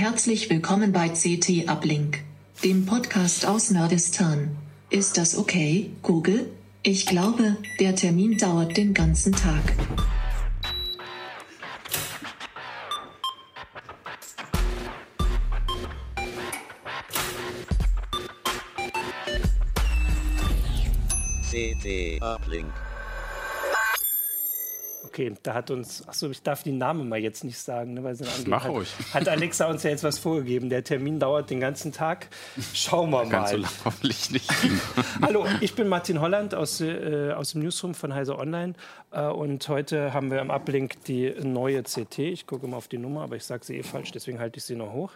Herzlich willkommen bei CT Uplink, dem Podcast aus Nerdistan. Ist das okay, Google? Ich glaube, der Termin dauert den ganzen Tag. CT Uplink. Okay, da hat uns, achso, ich darf die Namen mal jetzt nicht sagen, ne, weil sie angehen. Mach hat, ruhig. Hat Alexa uns ja jetzt was vorgegeben. Der Termin dauert den ganzen Tag. Schauen wir Ganz so mal. lang hoffentlich nicht. Hallo, ich bin Martin Holland aus, äh, aus dem Newsroom von Heise Online. Äh, und heute haben wir im Uplink die neue CT. Ich gucke mal auf die Nummer, aber ich sage sie eh falsch, deswegen halte ich sie noch hoch.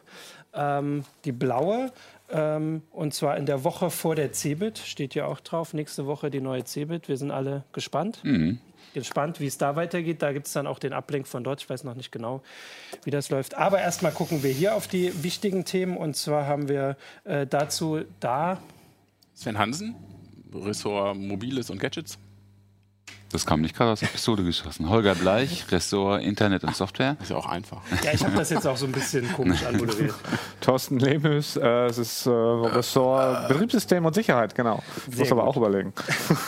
Ähm, die blaue. Ähm, und zwar in der Woche vor der CeBIT, steht hier auch drauf. Nächste Woche die neue CeBIT. Wir sind alle gespannt. Gespannt, wie es da weitergeht. Da gibt es dann auch den Ablink von dort. Ich weiß noch nicht genau, wie das läuft. Aber erstmal gucken wir hier auf die wichtigen Themen. Und zwar haben wir äh, dazu da Sven Hansen, Ressort Mobiles und Gadgets. Das kam nicht gerade aus der Pistole geschossen. Holger Bleich, Ressort Internet und Software. Ist ja auch einfach. Ja, ich habe das jetzt auch so ein bisschen komisch anmoderiert. Thorsten Lehmüs, äh, es ist äh, Ressort Betriebssystem und Sicherheit, genau. Ich muss aber gut. auch überlegen.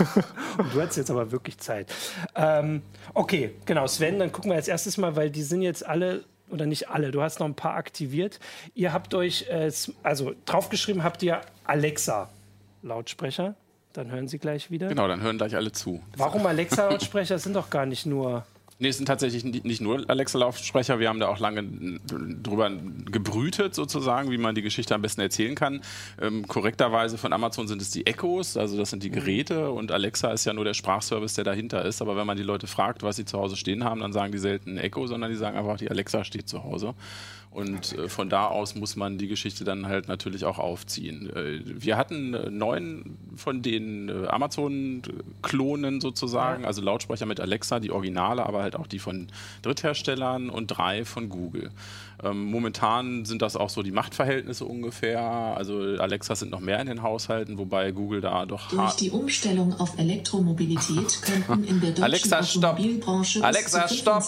Und du hast jetzt aber wirklich Zeit. Ähm, okay, genau, Sven, dann gucken wir als erstes mal, weil die sind jetzt alle, oder nicht alle, du hast noch ein paar aktiviert. Ihr habt euch, äh, also draufgeschrieben habt ihr Alexa-Lautsprecher. Dann hören sie gleich wieder. Genau, dann hören gleich alle zu. Warum Alexa-Lautsprecher? Das sind doch gar nicht nur. Nee, es sind tatsächlich nicht nur Alexa-Lautsprecher. Wir haben da auch lange drüber gebrütet, sozusagen, wie man die Geschichte am besten erzählen kann. Ähm, korrekterweise von Amazon sind es die Echos, also das sind die Geräte. Und Alexa ist ja nur der Sprachservice, der dahinter ist. Aber wenn man die Leute fragt, was sie zu Hause stehen haben, dann sagen die selten Echo, sondern die sagen einfach, die Alexa steht zu Hause. Und äh, von da aus muss man die Geschichte dann halt natürlich auch aufziehen. Äh, wir hatten äh, neun von den äh, Amazon-Klonen sozusagen, also Lautsprecher mit Alexa, die Originale, aber halt auch die von Drittherstellern und drei von Google. Ähm, momentan sind das auch so die Machtverhältnisse ungefähr. Also Alexas sind noch mehr in den Haushalten, wobei Google da doch Durch hart die Umstellung auf Elektromobilität könnten in der deutschen Alexa. Automobilbranche Alexa, bis zu stopp.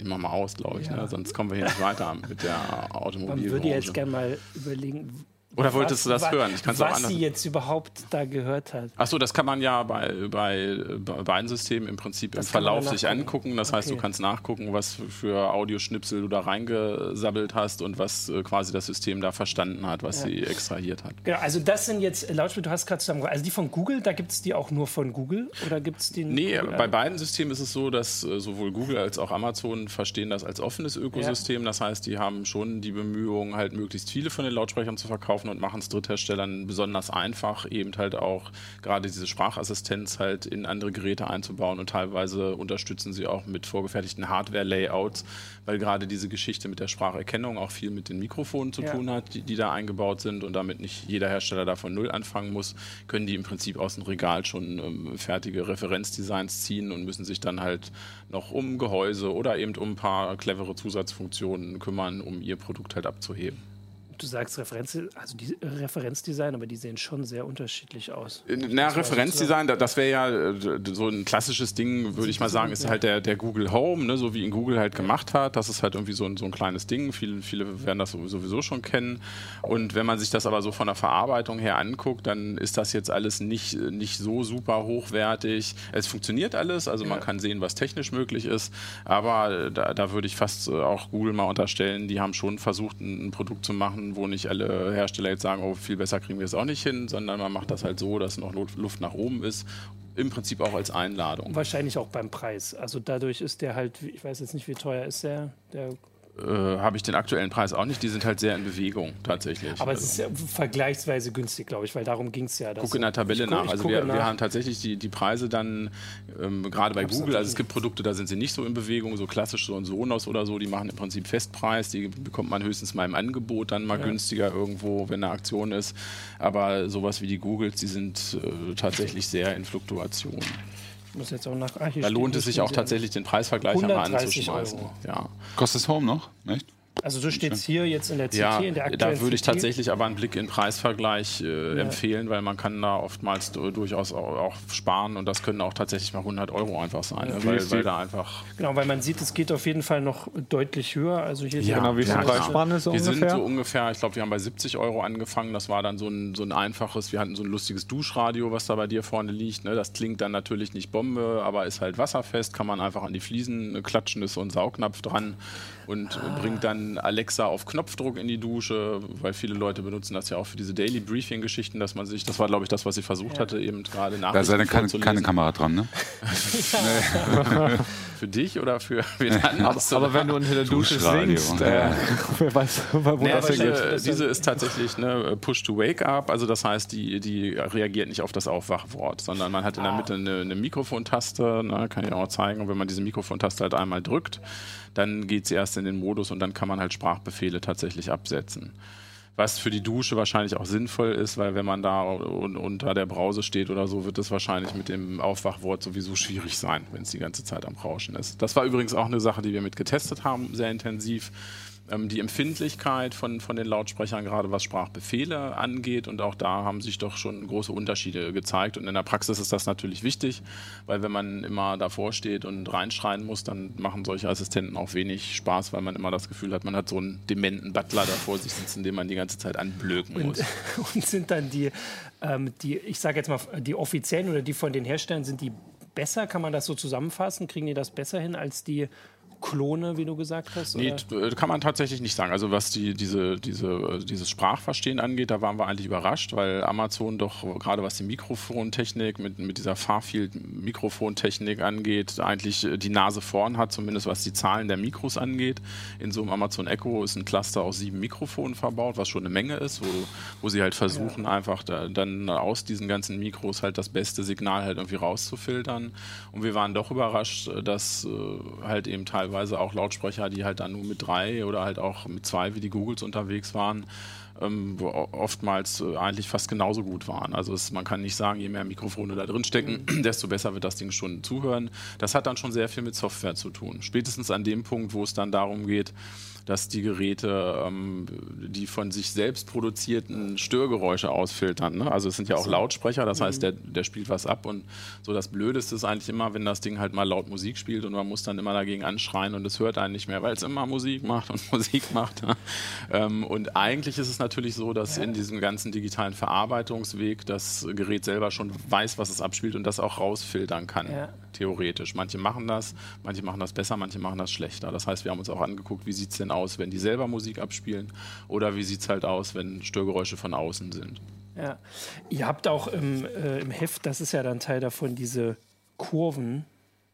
75 Ich mach mal aus, glaube ich, ne? sonst kommen wir hier nicht weiter mit der Man Automobilbranche. würde jetzt gerne mal überlegen. Oder wolltest du das wa- hören? Ich kann's auch was anders- sie jetzt überhaupt da gehört hat. Achso, das kann man ja bei, bei, bei beiden Systemen im Prinzip Das im Verlauf sich angucken. Das heißt, du Okay. kannst nachgucken, was für- Audioschnipsel du da reingesabbelt hast und was äh, quasi das System da verstanden hat, was sie extrahiert hat. Genau, also das sind jetzt Lautsprecher, du hast gerade zusammen, also die von Google, da gibt es die auch nur von Google oder gibt es die? Nee, Google? bei beiden Systemen ist es so, dass äh, sowohl Google als auch Amazon verstehen das als offenes Ökosystem. Das heißt, die haben schon die Bemühungen, halt möglichst viele von den Lautsprechern zu verkaufen und machen es Drittherstellern besonders einfach, eben halt auch gerade diese Sprachassistenz halt in andere Geräte einzubauen und teilweise unterstützen sie auch mit vorgefertigten Hardware-Layouts, weil gerade diese Geschichte mit der Spracherkennung auch viel mit den Mikrofonen zu Ja. tun hat, die, die da eingebaut sind und damit nicht jeder Hersteller da von Null anfangen muss, können die im Prinzip aus dem Regal schon ähm, fertige Referenzdesigns ziehen und müssen sich dann halt noch um Gehäuse oder eben um ein paar clevere Zusatzfunktionen kümmern, um ihr Produkt halt abzuheben. Du sagst Referenz, also die Referenzdesign, aber die sehen schon sehr unterschiedlich aus. Na, Referenzdesign, da- das wäre ja äh, so ein klassisches Ding, würde ich mal sagen, ist halt der, der Google Home, ne, so wie ihn Google halt gemacht hat. Das ist halt irgendwie so ein, so ein kleines Ding. Viele, viele werden das sowieso schon kennen. Und wenn man sich das aber so von der Verarbeitung her anguckt, dann ist das jetzt alles nicht, nicht so super hochwertig. Es funktioniert alles, also man kann sehen, was technisch möglich ist. Aber äh, da, da würde ich fast äh, auch Google mal unterstellen, die haben schon versucht, ein, ein Produkt zu machen, wo nicht alle Hersteller jetzt sagen, oh, viel besser kriegen wir es auch nicht hin, sondern man macht das halt so, dass noch Luft nach oben ist. Im Prinzip auch als Einladung. Wahrscheinlich auch beim Preis. Also dadurch ist der halt, ich weiß jetzt nicht, wie teuer ist der, der Äh, Habe ich den aktuellen Preis auch nicht. Die sind halt sehr in Bewegung tatsächlich. aber also. es ist ja vergleichsweise günstig, glaube ich, weil darum ging es ja. gucke in der Tabelle nach. Also wir, wir nach. haben tatsächlich die, die Preise dann ähm, gerade bei Google. Also es gibt Produkte, da sind sie nicht so in Bewegung, so klassisch so ein Sonos oder so. Die machen im Prinzip Festpreis. Die bekommt man höchstens mal im Angebot dann mal günstiger irgendwo, wenn eine Aktion ist. Aber sowas wie die Googles, die sind äh, tatsächlich sehr in Fluktuation. Ich muss jetzt auch nach. Hier Da lohnt es nicht, sich auch tatsächlich, den Preisvergleich einmal 130 anzuschmeißen. Ja. Kostet es Home noch? Echt? Also so steht es hier jetzt in der CT, Ja, in der aktuellen da würde ich tatsächlich aber einen Blick in Preisvergleich äh, empfehlen, weil man kann da oftmals du- durchaus auch, auch sparen und das können auch tatsächlich mal 100 Euro einfach sein, ne? weil, weil da einfach Genau, weil man sieht, es geht auf jeden Fall noch deutlich höher. Also hier Ja, Genau, wie ist ja, klar. Preisspanne so wir sind ungefähr? so ungefähr, ich glaube, wir haben bei 70 Euro angefangen. Das war dann so ein, so ein einfaches, wir hatten so ein lustiges Duschradio, was da bei dir vorne liegt. Ne? Das klingt dann natürlich nicht Bombe, aber ist halt wasserfest, kann man einfach an die Fliesen klatschen, ist so ein Saugnapf dran und äh, bringt dann Alexa auf Knopfdruck in die Dusche, weil viele Leute benutzen das ja auch für diese Daily Briefing-Geschichten, dass man sich, das war glaube ich das, was sie versucht hatte, eben gerade nach. Da sei dann keine, keine Kamera dran, ne? Für dich oder für wen Aber, anders? aber wenn du unter der Dusche singst, äh, wer weiß, wo Nee, das aber hingeht. diese, diese ist tatsächlich ne, Push to Wake Up, also das heißt, die, die reagiert nicht auf das Aufwachwort, sondern man hat in der Mitte eine, eine Mikrofontaste, ne, kann ich auch zeigen, und wenn man diese Mikrofontaste halt einmal drückt, dann geht sie erst in den Modus und dann kann man halt Sprachbefehle tatsächlich absetzen. Was für die Dusche wahrscheinlich auch sinnvoll ist, weil wenn man da un unter der Brause steht oder so, wird es wahrscheinlich mit dem Aufwachwort sowieso schwierig sein, wenn es die ganze Zeit am Rauschen ist. Das war übrigens auch eine Sache, die wir mit getestet haben, sehr intensiv. Ähm, die Empfindlichkeit von, von den Lautsprechern, gerade was Sprachbefehle angeht. Und auch da haben sich doch schon große Unterschiede gezeigt. Und in der Praxis ist das natürlich wichtig, weil wenn man immer davor steht und reinschreien muss, dann machen solche Assistenten auch wenig Spaß, weil man immer das Gefühl hat, man hat so einen dementen Butler da vor sich sitzen, den man die ganze Zeit anblöken muss. Und sind dann die, ähm, die ich sage jetzt mal, die offiziellen oder die von den Herstellern, sind die besser? Kann man das so zusammenfassen? Kriegen die das besser hin als die Klone, wie du gesagt hast? Nee, oder? t- kann man tatsächlich nicht sagen. Also was die, diese, diese, äh, dieses Sprachverstehen angeht, da waren wir eigentlich überrascht, weil Amazon doch gerade was die Mikrofontechnik mit, mit dieser Farfield-Mikrofontechnik angeht, eigentlich äh, die Nase vorn hat, zumindest was die Zahlen der Mikros angeht. In so einem Amazon Echo ist ein Cluster aus sieben Mikrofonen verbaut, was schon eine Menge ist, wo, wo sie halt versuchen, einfach da, dann aus diesen ganzen Mikros halt das beste Signal halt irgendwie rauszufiltern. Und wir waren doch überrascht, äh, dass äh, halt eben teilweise auch Lautsprecher, die halt dann nur mit drei oder halt auch mit zwei, wie die Googles unterwegs waren, ähm, oftmals äh, eigentlich fast genauso gut waren. Also es, man kann nicht sagen, je mehr Mikrofone da drin stecken, desto besser wird das Ding schon zuhören. Das hat dann schon sehr viel mit Software zu tun. Spätestens an dem Punkt, wo es dann darum geht, dass die Geräte ähm, die von sich selbst produzierten Störgeräusche ausfiltern. Ne? Also es sind ja auch Lautsprecher, das heißt, der, der spielt was ab und so das Blödeste ist eigentlich immer, wenn das Ding halt mal laut Musik spielt und man muss dann immer dagegen anschreien und es hört einen nicht mehr, weil es immer Musik macht und Musik macht. Ja? Ähm, und eigentlich ist es natürlich so, dass in diesem ganzen digitalen Verarbeitungsweg das Gerät selber schon weiß, was es abspielt und das auch rausfiltern kann Ja. Theoretisch. Manche machen das, manche machen das besser, manche machen das schlechter. Das heißt, wir haben uns auch angeguckt, wie sieht es denn aus, wenn die selber Musik abspielen oder wie sieht es halt aus, wenn Störgeräusche von außen sind. Ja. Ihr habt auch im, äh, im Heft, das ist ja dann Teil davon, diese Kurven,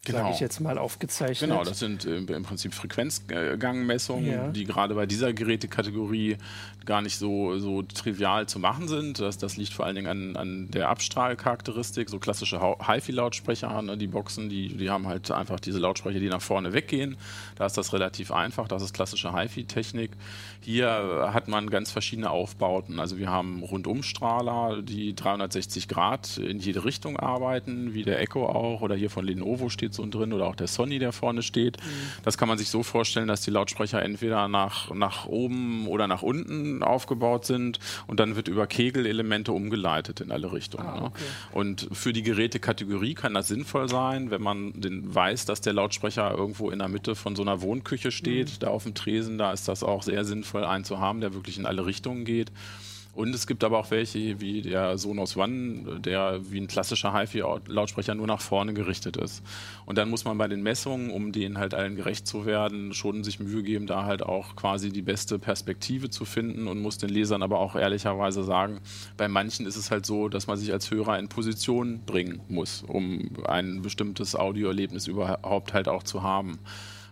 sage Genau. ich jetzt mal, aufgezeichnet. Genau, das sind äh, im Prinzip Frequenzgangmessungen, Ja. die gerade bei dieser Gerätekategorie gar nicht so, so trivial zu machen sind. Das, das liegt vor allen Dingen an, an der Abstrahlcharakteristik. So klassische HiFi-Lautsprecher, ne, die Boxen, die, die haben halt einfach diese Lautsprecher, die nach vorne weggehen. Da ist das relativ einfach. Das ist klassische HiFi-Technik. Hier hat man ganz verschiedene Aufbauten. Also wir haben Rundumstrahler, die 360 Grad in jede Richtung arbeiten, wie der Echo auch oder hier von Lenovo steht so drin oder auch der Sony, der vorne steht. Das kann man sich so vorstellen, dass die Lautsprecher entweder nach, nach oben oder nach unten aufgebaut sind und dann wird über Kegelelemente umgeleitet in alle Richtungen. ne? Und für die Gerätekategorie kann das sinnvoll sein, wenn man den weiß, dass der Lautsprecher irgendwo in der Mitte von so einer Wohnküche steht, da auf dem Tresen, da ist das auch sehr sinnvoll, einen zu haben, der wirklich in alle Richtungen geht. Und es gibt aber auch welche wie der Sonos One, der wie ein klassischer HiFi-Lautsprecher nur nach vorne gerichtet ist. Und dann muss man bei den Messungen, um denen halt allen gerecht zu werden, schon sich Mühe geben, da halt auch quasi die beste Perspektive zu finden und muss den Lesern aber auch ehrlicherweise sagen, bei manchen ist es halt so, dass man sich als Hörer in Position bringen muss, um ein bestimmtes Audioerlebnis überhaupt halt auch zu haben.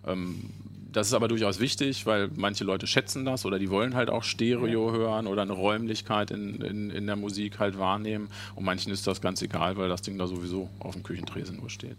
Ähm, das ist aber durchaus wichtig, weil manche Leute schätzen das oder die wollen halt auch Stereo hören oder eine Räumlichkeit in, in, in der Musik halt wahrnehmen. Und manchen ist das ganz egal, weil das Ding da sowieso auf dem Küchentresen nur steht.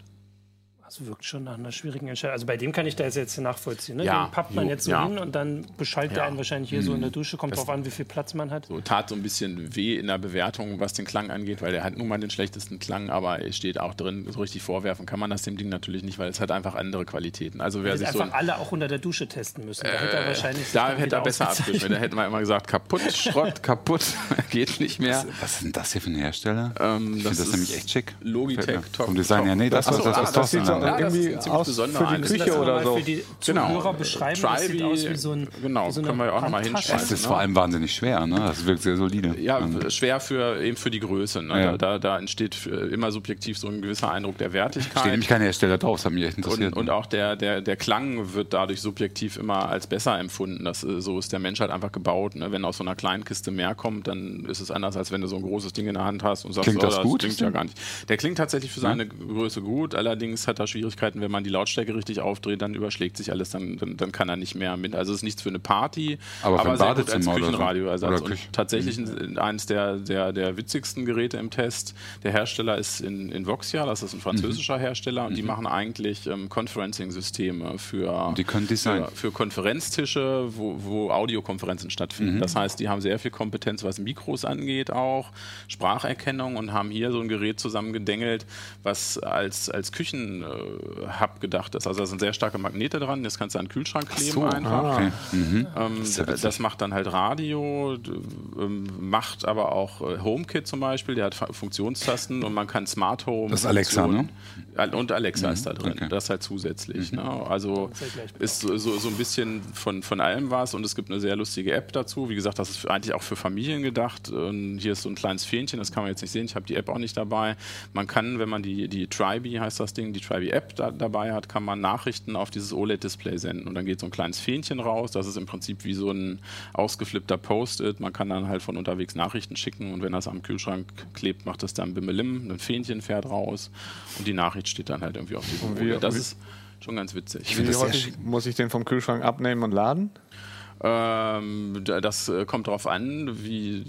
Das wirkt schon nach einer schwierigen Entscheidung. Also bei dem kann ich da jetzt nachvollziehen. Ne? Ja, den pappt man jo, jetzt so ja. hin und dann beschallt er Ja. einen wahrscheinlich hier so in der Dusche. Kommt drauf an, wie viel Platz man hat. So tat so ein bisschen weh in der Bewertung, was den Klang angeht, weil der hat nun mal den schlechtesten Klang, aber es steht auch drin, so richtig vorwerfen kann man das dem Ding natürlich nicht, weil es hat einfach andere Qualitäten. Also wer Hätte sich so einfach ein, alle auch unter der Dusche testen müssen. Da hätte er wahrscheinlich sich da hätte er besser abgeschnitten. Da hätten wir immer gesagt, kaputt, Schrott, kaputt, geht nicht mehr. Was ist denn das hier für ein Hersteller? Ähm, ich das finde das ist nämlich echt schick. Logitech. Top- Vom Design her, nee, das, Ach so, das, das, ah, das, das das, sieht das, Ja, das irgendwie ziemlich aus besonderer für die. Küche Das oder so. Für die Genau. Zuhörer beschreiben, das sieht Tribe, aus wie so ein genau, wie so eine können wir ja auch noch mal Handtasche. hinschreiben. Es ist ne? vor allem wahnsinnig schwer, ne? Das wirkt sehr solide. Ja, schwer für eben für die Größe. Ne? Ja. Da, da, entsteht immer subjektiv so ein gewisser Eindruck der Steht Wertigkeit. nämlich keine Hersteller drauf, das hat mich echt Und, interessiert. und auch der, der, der Klang wird dadurch subjektiv immer als besser empfunden. Das, äh, so ist der Mensch halt einfach gebaut. Ne? Wenn aus so einer kleinen Kiste mehr kommt, dann ist es anders, als wenn du so ein großes Ding in der Hand hast und sagst, Klingt oh, das das gut? klingt ja gar nicht. Der klingt tatsächlich für seine Größe gut. Allerdings hat er Schwierigkeiten, wenn man die Lautstärke richtig aufdreht, dann überschlägt sich alles, dann, dann, dann kann er nicht mehr mit. Also es ist nichts für eine Party, Aber ein sehr gut als so. Küchenradioersatz. Oder Und tatsächlich ein, eines der, der, der witzigsten Geräte im Test. Der Hersteller ist in, in Voxia, das ist ein französischer Hersteller, und die machen eigentlich ähm, Conferencing-Systeme für, für, für Konferenztische, wo, wo Audiokonferenzen stattfinden. Das heißt, die haben sehr viel Kompetenz, was Mikros angeht, auch Spracherkennung und haben hier so ein Gerät zusammengedengelt, was als, als Küchen-Hub gedacht ist. Also da sind sehr starke Magnete dran, das kannst du an den Kühlschrank kleben so, einfach. okay. Mhm. Ähm, ist ja das macht dann halt Radio, ähm, macht aber auch äh, HomeKit zum Beispiel, der hat Funktionstasten und man kann Smart Home. Das ist Alexa, ne? Und Alexa ist da drin, okay. das halt zusätzlich. Ne? Also ist so, so, so ein bisschen von, von allem was und es gibt eine sehr lustige App dazu. Wie gesagt, das ist eigentlich auch für Familien gedacht. Und hier ist so ein kleines Fähnchen, das kann man jetzt nicht sehen. Ich habe die App auch nicht dabei. Man kann, wenn man die, die Tribe heißt das Ding, die Tribe App da, dabei hat, kann man Nachrichten auf dieses OLED-Display senden. Und dann geht so ein kleines Fähnchen raus. Das ist im Prinzip wie so ein ausgeflippter Post-it. Man kann dann halt von unterwegs Nachrichten schicken und wenn das am Kühlschrank klebt, macht das dann Bimmelim. Ein Fähnchen fährt raus und die Nachricht steht dann halt irgendwie auf diesem OLED. Das wie- ist schon ganz witzig. Wie das häufig muss ich den vom Kühlschrank abnehmen und laden? Ähm, da- das äh, kommt darauf an, wie,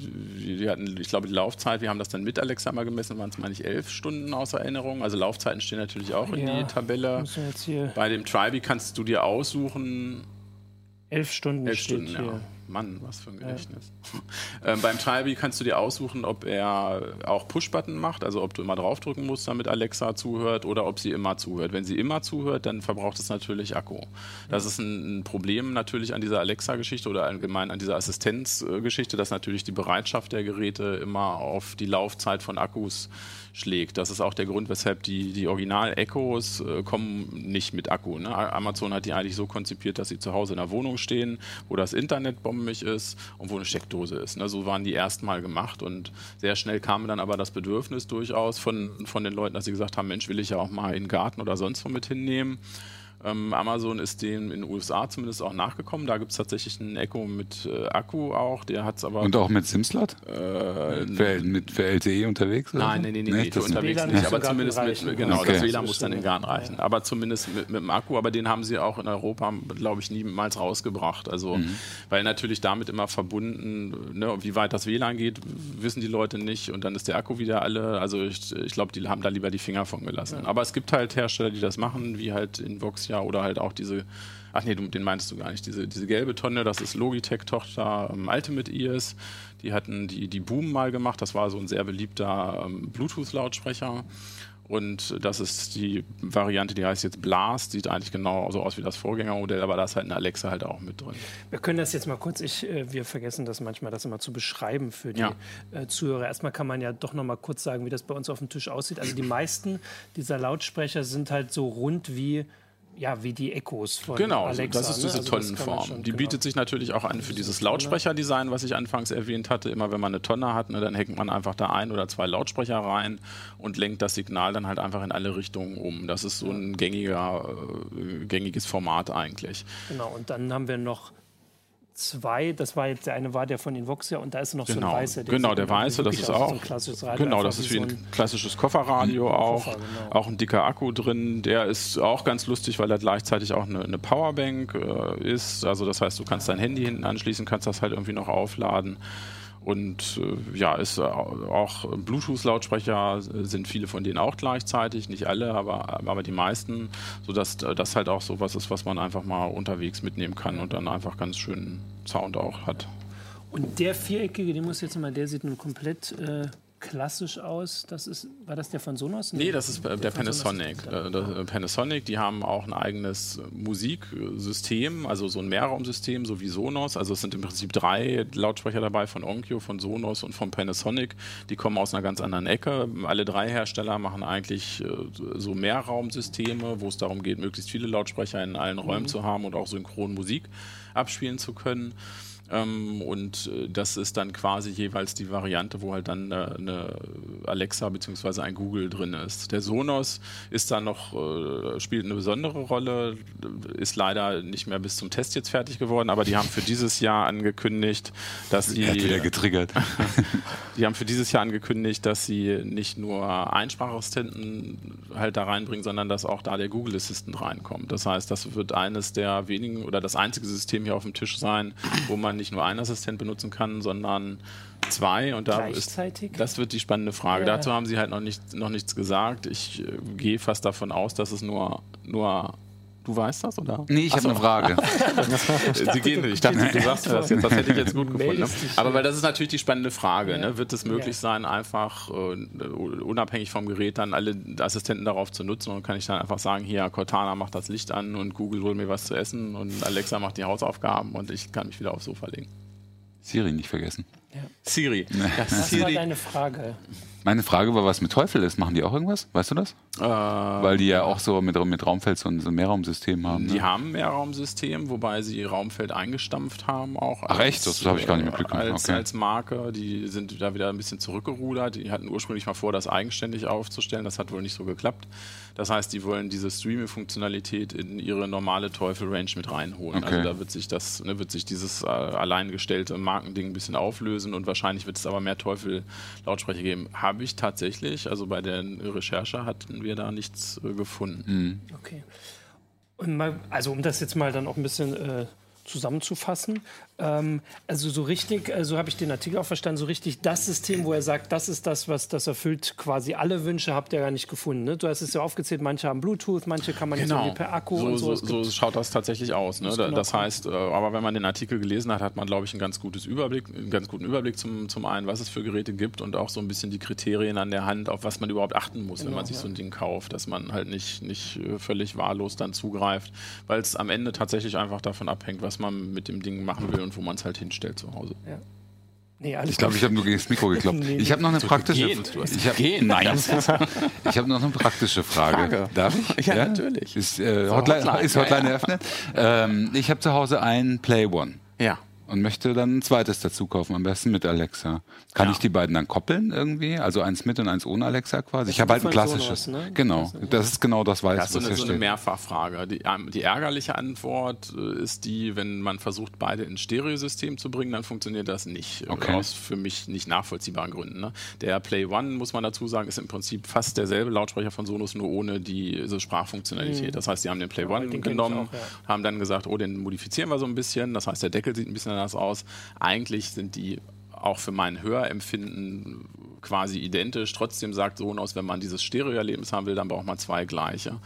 wir hatten, ich glaube, die Laufzeit, wir haben das dann mit Alexa mal gemessen, waren es meine ich elf Stunden außer Erinnerung. Also Laufzeiten stehen natürlich auch in Ja, die Tabelle. Bei dem Tribe kannst du dir aussuchen, elf Stunden elf Stunden, ja. Mann, was für ein Gedächtnis. ähm, beim Tribe kannst du dir aussuchen, ob er auch Push-Button macht, also ob du immer draufdrücken musst, damit Alexa zuhört oder ob sie immer zuhört. Wenn sie immer zuhört, dann verbraucht es natürlich Akku. Das ist ein, ein Problem natürlich an dieser Alexa-Geschichte oder allgemein an dieser Assistenzgeschichte, dass natürlich die Bereitschaft der Geräte immer auf die Laufzeit von Akkus schlägt. Das ist auch der Grund, weshalb die, die Original-Echos äh, kommen nicht mit Akku. Ne? Amazon hat die eigentlich so konzipiert, dass sie zu Hause in der Wohnung stehen, wo das Internet bombig ist und wo eine Steckdose ist. Ne? So waren die erstmal gemacht und sehr schnell kam dann aber das Bedürfnis durchaus von, von den Leuten, dass sie gesagt haben, Mensch, will ich ja auch mal in den Garten oder sonst wo mit hinnehmen. Ähm, Amazon ist dem in den USA zumindest auch nachgekommen. Da gibt es tatsächlich einen Echo mit äh, Akku auch. Der hat es aber. Und auch mit Simslot? äh, Für, mit, für LTE unterwegs? Oder Nein, so? nee, nee, nee, nee nicht. unterwegs WLAN nicht, aber zumindest mit, genau, Okay. das WLAN muss dann in den Garten reichen. Aber zumindest mit, mit dem Akku, aber den haben sie auch in Europa, glaube ich, niemals rausgebracht. Also, Mhm. weil natürlich damit immer verbunden, ne, wie weit das WLAN geht, wissen die Leute nicht und dann ist der Akku wieder alle. Also, ich, ich glaube, die haben da lieber die Finger von gelassen. Aber es gibt halt Hersteller, die das machen, wie halt Invoxia oder halt auch diese. Ach nee, du, den meinst du gar nicht. Diese, diese gelbe Tonne, das ist Logitech-Tochter ähm, Ultimate Ears. Die hatten die, die Boom mal gemacht. Das war so ein sehr beliebter ähm, Bluetooth-Lautsprecher. Und das ist die Variante, die heißt jetzt Blast. Sieht eigentlich genau so aus wie das Vorgängermodell, aber da ist halt eine Alexa halt auch mit drin. Wir können das jetzt mal kurz, ich, äh, wir vergessen das manchmal, das immer zu beschreiben für die Ja. äh, Zuhörer. Erstmal kann man ja doch noch mal kurz sagen, wie das bei uns auf dem Tisch aussieht. Also die meisten dieser Lautsprecher sind halt so rund wie, ja, wie die Echos von Genau, Alexa. das ist ne? diese Also kann man Tonnenform. schon- die genau. bietet sich natürlich auch an für dieses Lautsprecherdesign, was ich anfangs erwähnt hatte. Immer wenn man eine Tonne hat, ne, dann hängt man einfach da ein oder zwei Lautsprecher rein und lenkt das Signal dann halt einfach in alle Richtungen um. Das ist so ein gängiger, äh, gängiges Format eigentlich. Genau, und dann haben wir noch zwei, das war jetzt, der eine war der von Invoxia und da ist noch so Genau, ein weißer. genau sieht der weiße, das ist auch. So ein genau, einfach das ist wie so ein klassisches Kofferradio auch. Koffer, genau. Auch ein dicker Akku drin. Der ist auch ganz lustig, weil er gleichzeitig auch eine, eine Powerbank äh, ist. Also das heißt, du kannst dein Handy hinten anschließen, kannst das halt irgendwie noch aufladen. Und äh, ja, ist äh, auch Bluetooth-Lautsprecher sind viele von denen auch gleichzeitig, nicht alle, aber, aber die meisten, sodass das halt auch sowas ist, was man einfach mal unterwegs mitnehmen kann und dann einfach ganz schönen Sound auch hat. Und der viereckige, den muss jetzt mal, der sieht nun komplett äh, klassisch aus. Das ist, war das der von Sonos? Nee, das ist der, der Panasonic. Sonos. Der, Panasonic, die haben auch ein eigenes Musiksystem, also so ein Mehrraumsystem, so wie Sonos. Also es sind im Prinzip drei Lautsprecher dabei von Onkyo, von Sonos und von Panasonic. Die kommen aus einer ganz anderen Ecke. Alle drei Hersteller machen eigentlich äh, so Mehrraumsysteme, wo es darum geht, möglichst viele Lautsprecher in allen Räumen mhm. zu haben und auch synchron Musik abspielen zu können. Ähm, und äh, das ist dann quasi jeweils die Variante, wo halt dann eine, eine Alexa bzw. ein Google drin ist. Der Sonos ist dann noch, äh, spielt eine besondere Rolle, ist leider nicht mehr bis zum Test jetzt fertig geworden, aber die haben für dieses Jahr angekündigt, dass sie. wieder getriggert. die haben für dieses Jahr angekündigt, dass sie nicht nur Einsprachassistenten halt da reinbringen, sondern dass auch da der Google Assistant reinkommt. Das heißt, das wird eines der wenigen oder das einzige System hier auf dem Tisch sein, wo man nicht nur einen Assistent benutzen kann, sondern zwei. Und da ist, das wird die spannende Frage. Ja. Dazu haben sie halt noch, nicht, noch nichts gesagt. Ich äh, gehe fast davon aus, dass es nur, nur Du weißt das, oder? Nee, ich habe eine Frage. Sie gehen nicht. Ich dachte, du sagst das jetzt. Das hätte ich jetzt gut gefunden. Ne? Aber weil das ist natürlich die spannende Frage. Ja. Ne? Wird es möglich ja. sein, einfach uh, unabhängig vom Gerät dann alle Assistenten darauf zu nutzen und kann ich dann einfach sagen, hier, Cortana macht das Licht an und Google holt mir was zu essen und Alexa macht die Hausaufgaben und ich kann mich wieder aufs Sofa legen. Siri nicht vergessen. Ja. Siri. Das Siri. war deine Frage. Meine Frage war, was mit Teufel ist. Machen die auch irgendwas? Weißt du das? Äh, Weil die ja auch so mit, mit Raumfeld so ein, so ein Mehrraumsystem haben. Die ne? haben ein Mehrraumsystem, wobei sie Raumfeld eingestampft haben auch. Ach echt? Das habe ich gar nicht mitbekommen. Als, okay. als Marke. Die sind da wieder ein bisschen zurückgerudert. Die hatten ursprünglich mal vor, das eigenständig aufzustellen. Das hat wohl nicht so geklappt. Das heißt, die wollen diese Streaming-Funktionalität in ihre normale Teufel-Range mit reinholen. Also okay. Also da wird sich das, ne, wird sich dieses äh, alleingestellte Markending ein bisschen auflösen und wahrscheinlich wird es aber mehr Teufel-Lautsprecher geben. Habe ich tatsächlich, also bei der Recherche hatten wir da nichts äh, gefunden. Mhm. Okay. Und mal, also um das jetzt mal dann auch ein bisschen äh, zusammenzufassen. Ähm, also so richtig, äh, so habe ich den Artikel auch verstanden, so richtig das System, wo er sagt, das ist das, was das erfüllt quasi alle Wünsche, habt ihr gar nicht gefunden. Ne? Du hast es ja aufgezählt, manche haben Bluetooth, manche kann man genau. per Akku so, und so. So, so schaut das tatsächlich aus. Ne? Das, genau das heißt, äh, aber wenn man den Artikel gelesen hat, hat man, glaube ich, einen ganz, gutes Überblick, einen ganz guten Überblick zum, zum einen, was es für Geräte gibt und auch so ein bisschen die Kriterien an der Hand, auf was man überhaupt achten muss, genau, wenn man sich ja. so ein Ding kauft, dass man halt nicht, nicht äh, völlig wahllos dann zugreift, weil es am Ende tatsächlich einfach davon abhängt, was man mit dem Ding machen will und wo man es halt hinstellt zu Hause. Ja. Nee, ich glaube, ich habe nur gegen das Mikro gekloppt. nee, ich habe noch eine praktische Frage. Ich hab, nein. ich habe noch eine praktische Frage. Frage. Darf ich? Ja, ja? natürlich. Ist, äh, Hotline, Hotline, ist Hotline ja, eröffnet? Ähm, ich habe zu Hause einen Play One. Ja und möchte dann ein zweites dazu kaufen, am besten mit Alexa. Kann ja. ich die beiden dann koppeln irgendwie? Also eins mit und eins ohne Alexa quasi? Ich habe halt ein klassisches. Sonos, ne? Genau, das ist genau das Weiße. Das ist so eine, so eine Mehrfachfrage. Die, ähm, die, ärgerliche Antwort äh, ist die, wenn man versucht, beide ins Stereosystem zu bringen, dann funktioniert das nicht. Äh, okay. Aus für mich nicht nachvollziehbaren Gründen. Ne? Der Play One, muss man dazu sagen, ist im Prinzip fast derselbe Lautsprecher von Sonos, nur ohne diese Sprachfunktionalität. Mhm. Das heißt, die haben den Play One den genommen, auch, ja. haben dann gesagt, oh, den modifizieren wir so ein bisschen. Das heißt, der Deckel sieht ein bisschen anders aus. Eigentlich sind die auch für mein Hörempfinden quasi identisch. Trotzdem sagt Sonos, wenn man dieses Stereo-Erlebnis haben will, dann braucht man zwei gleiche.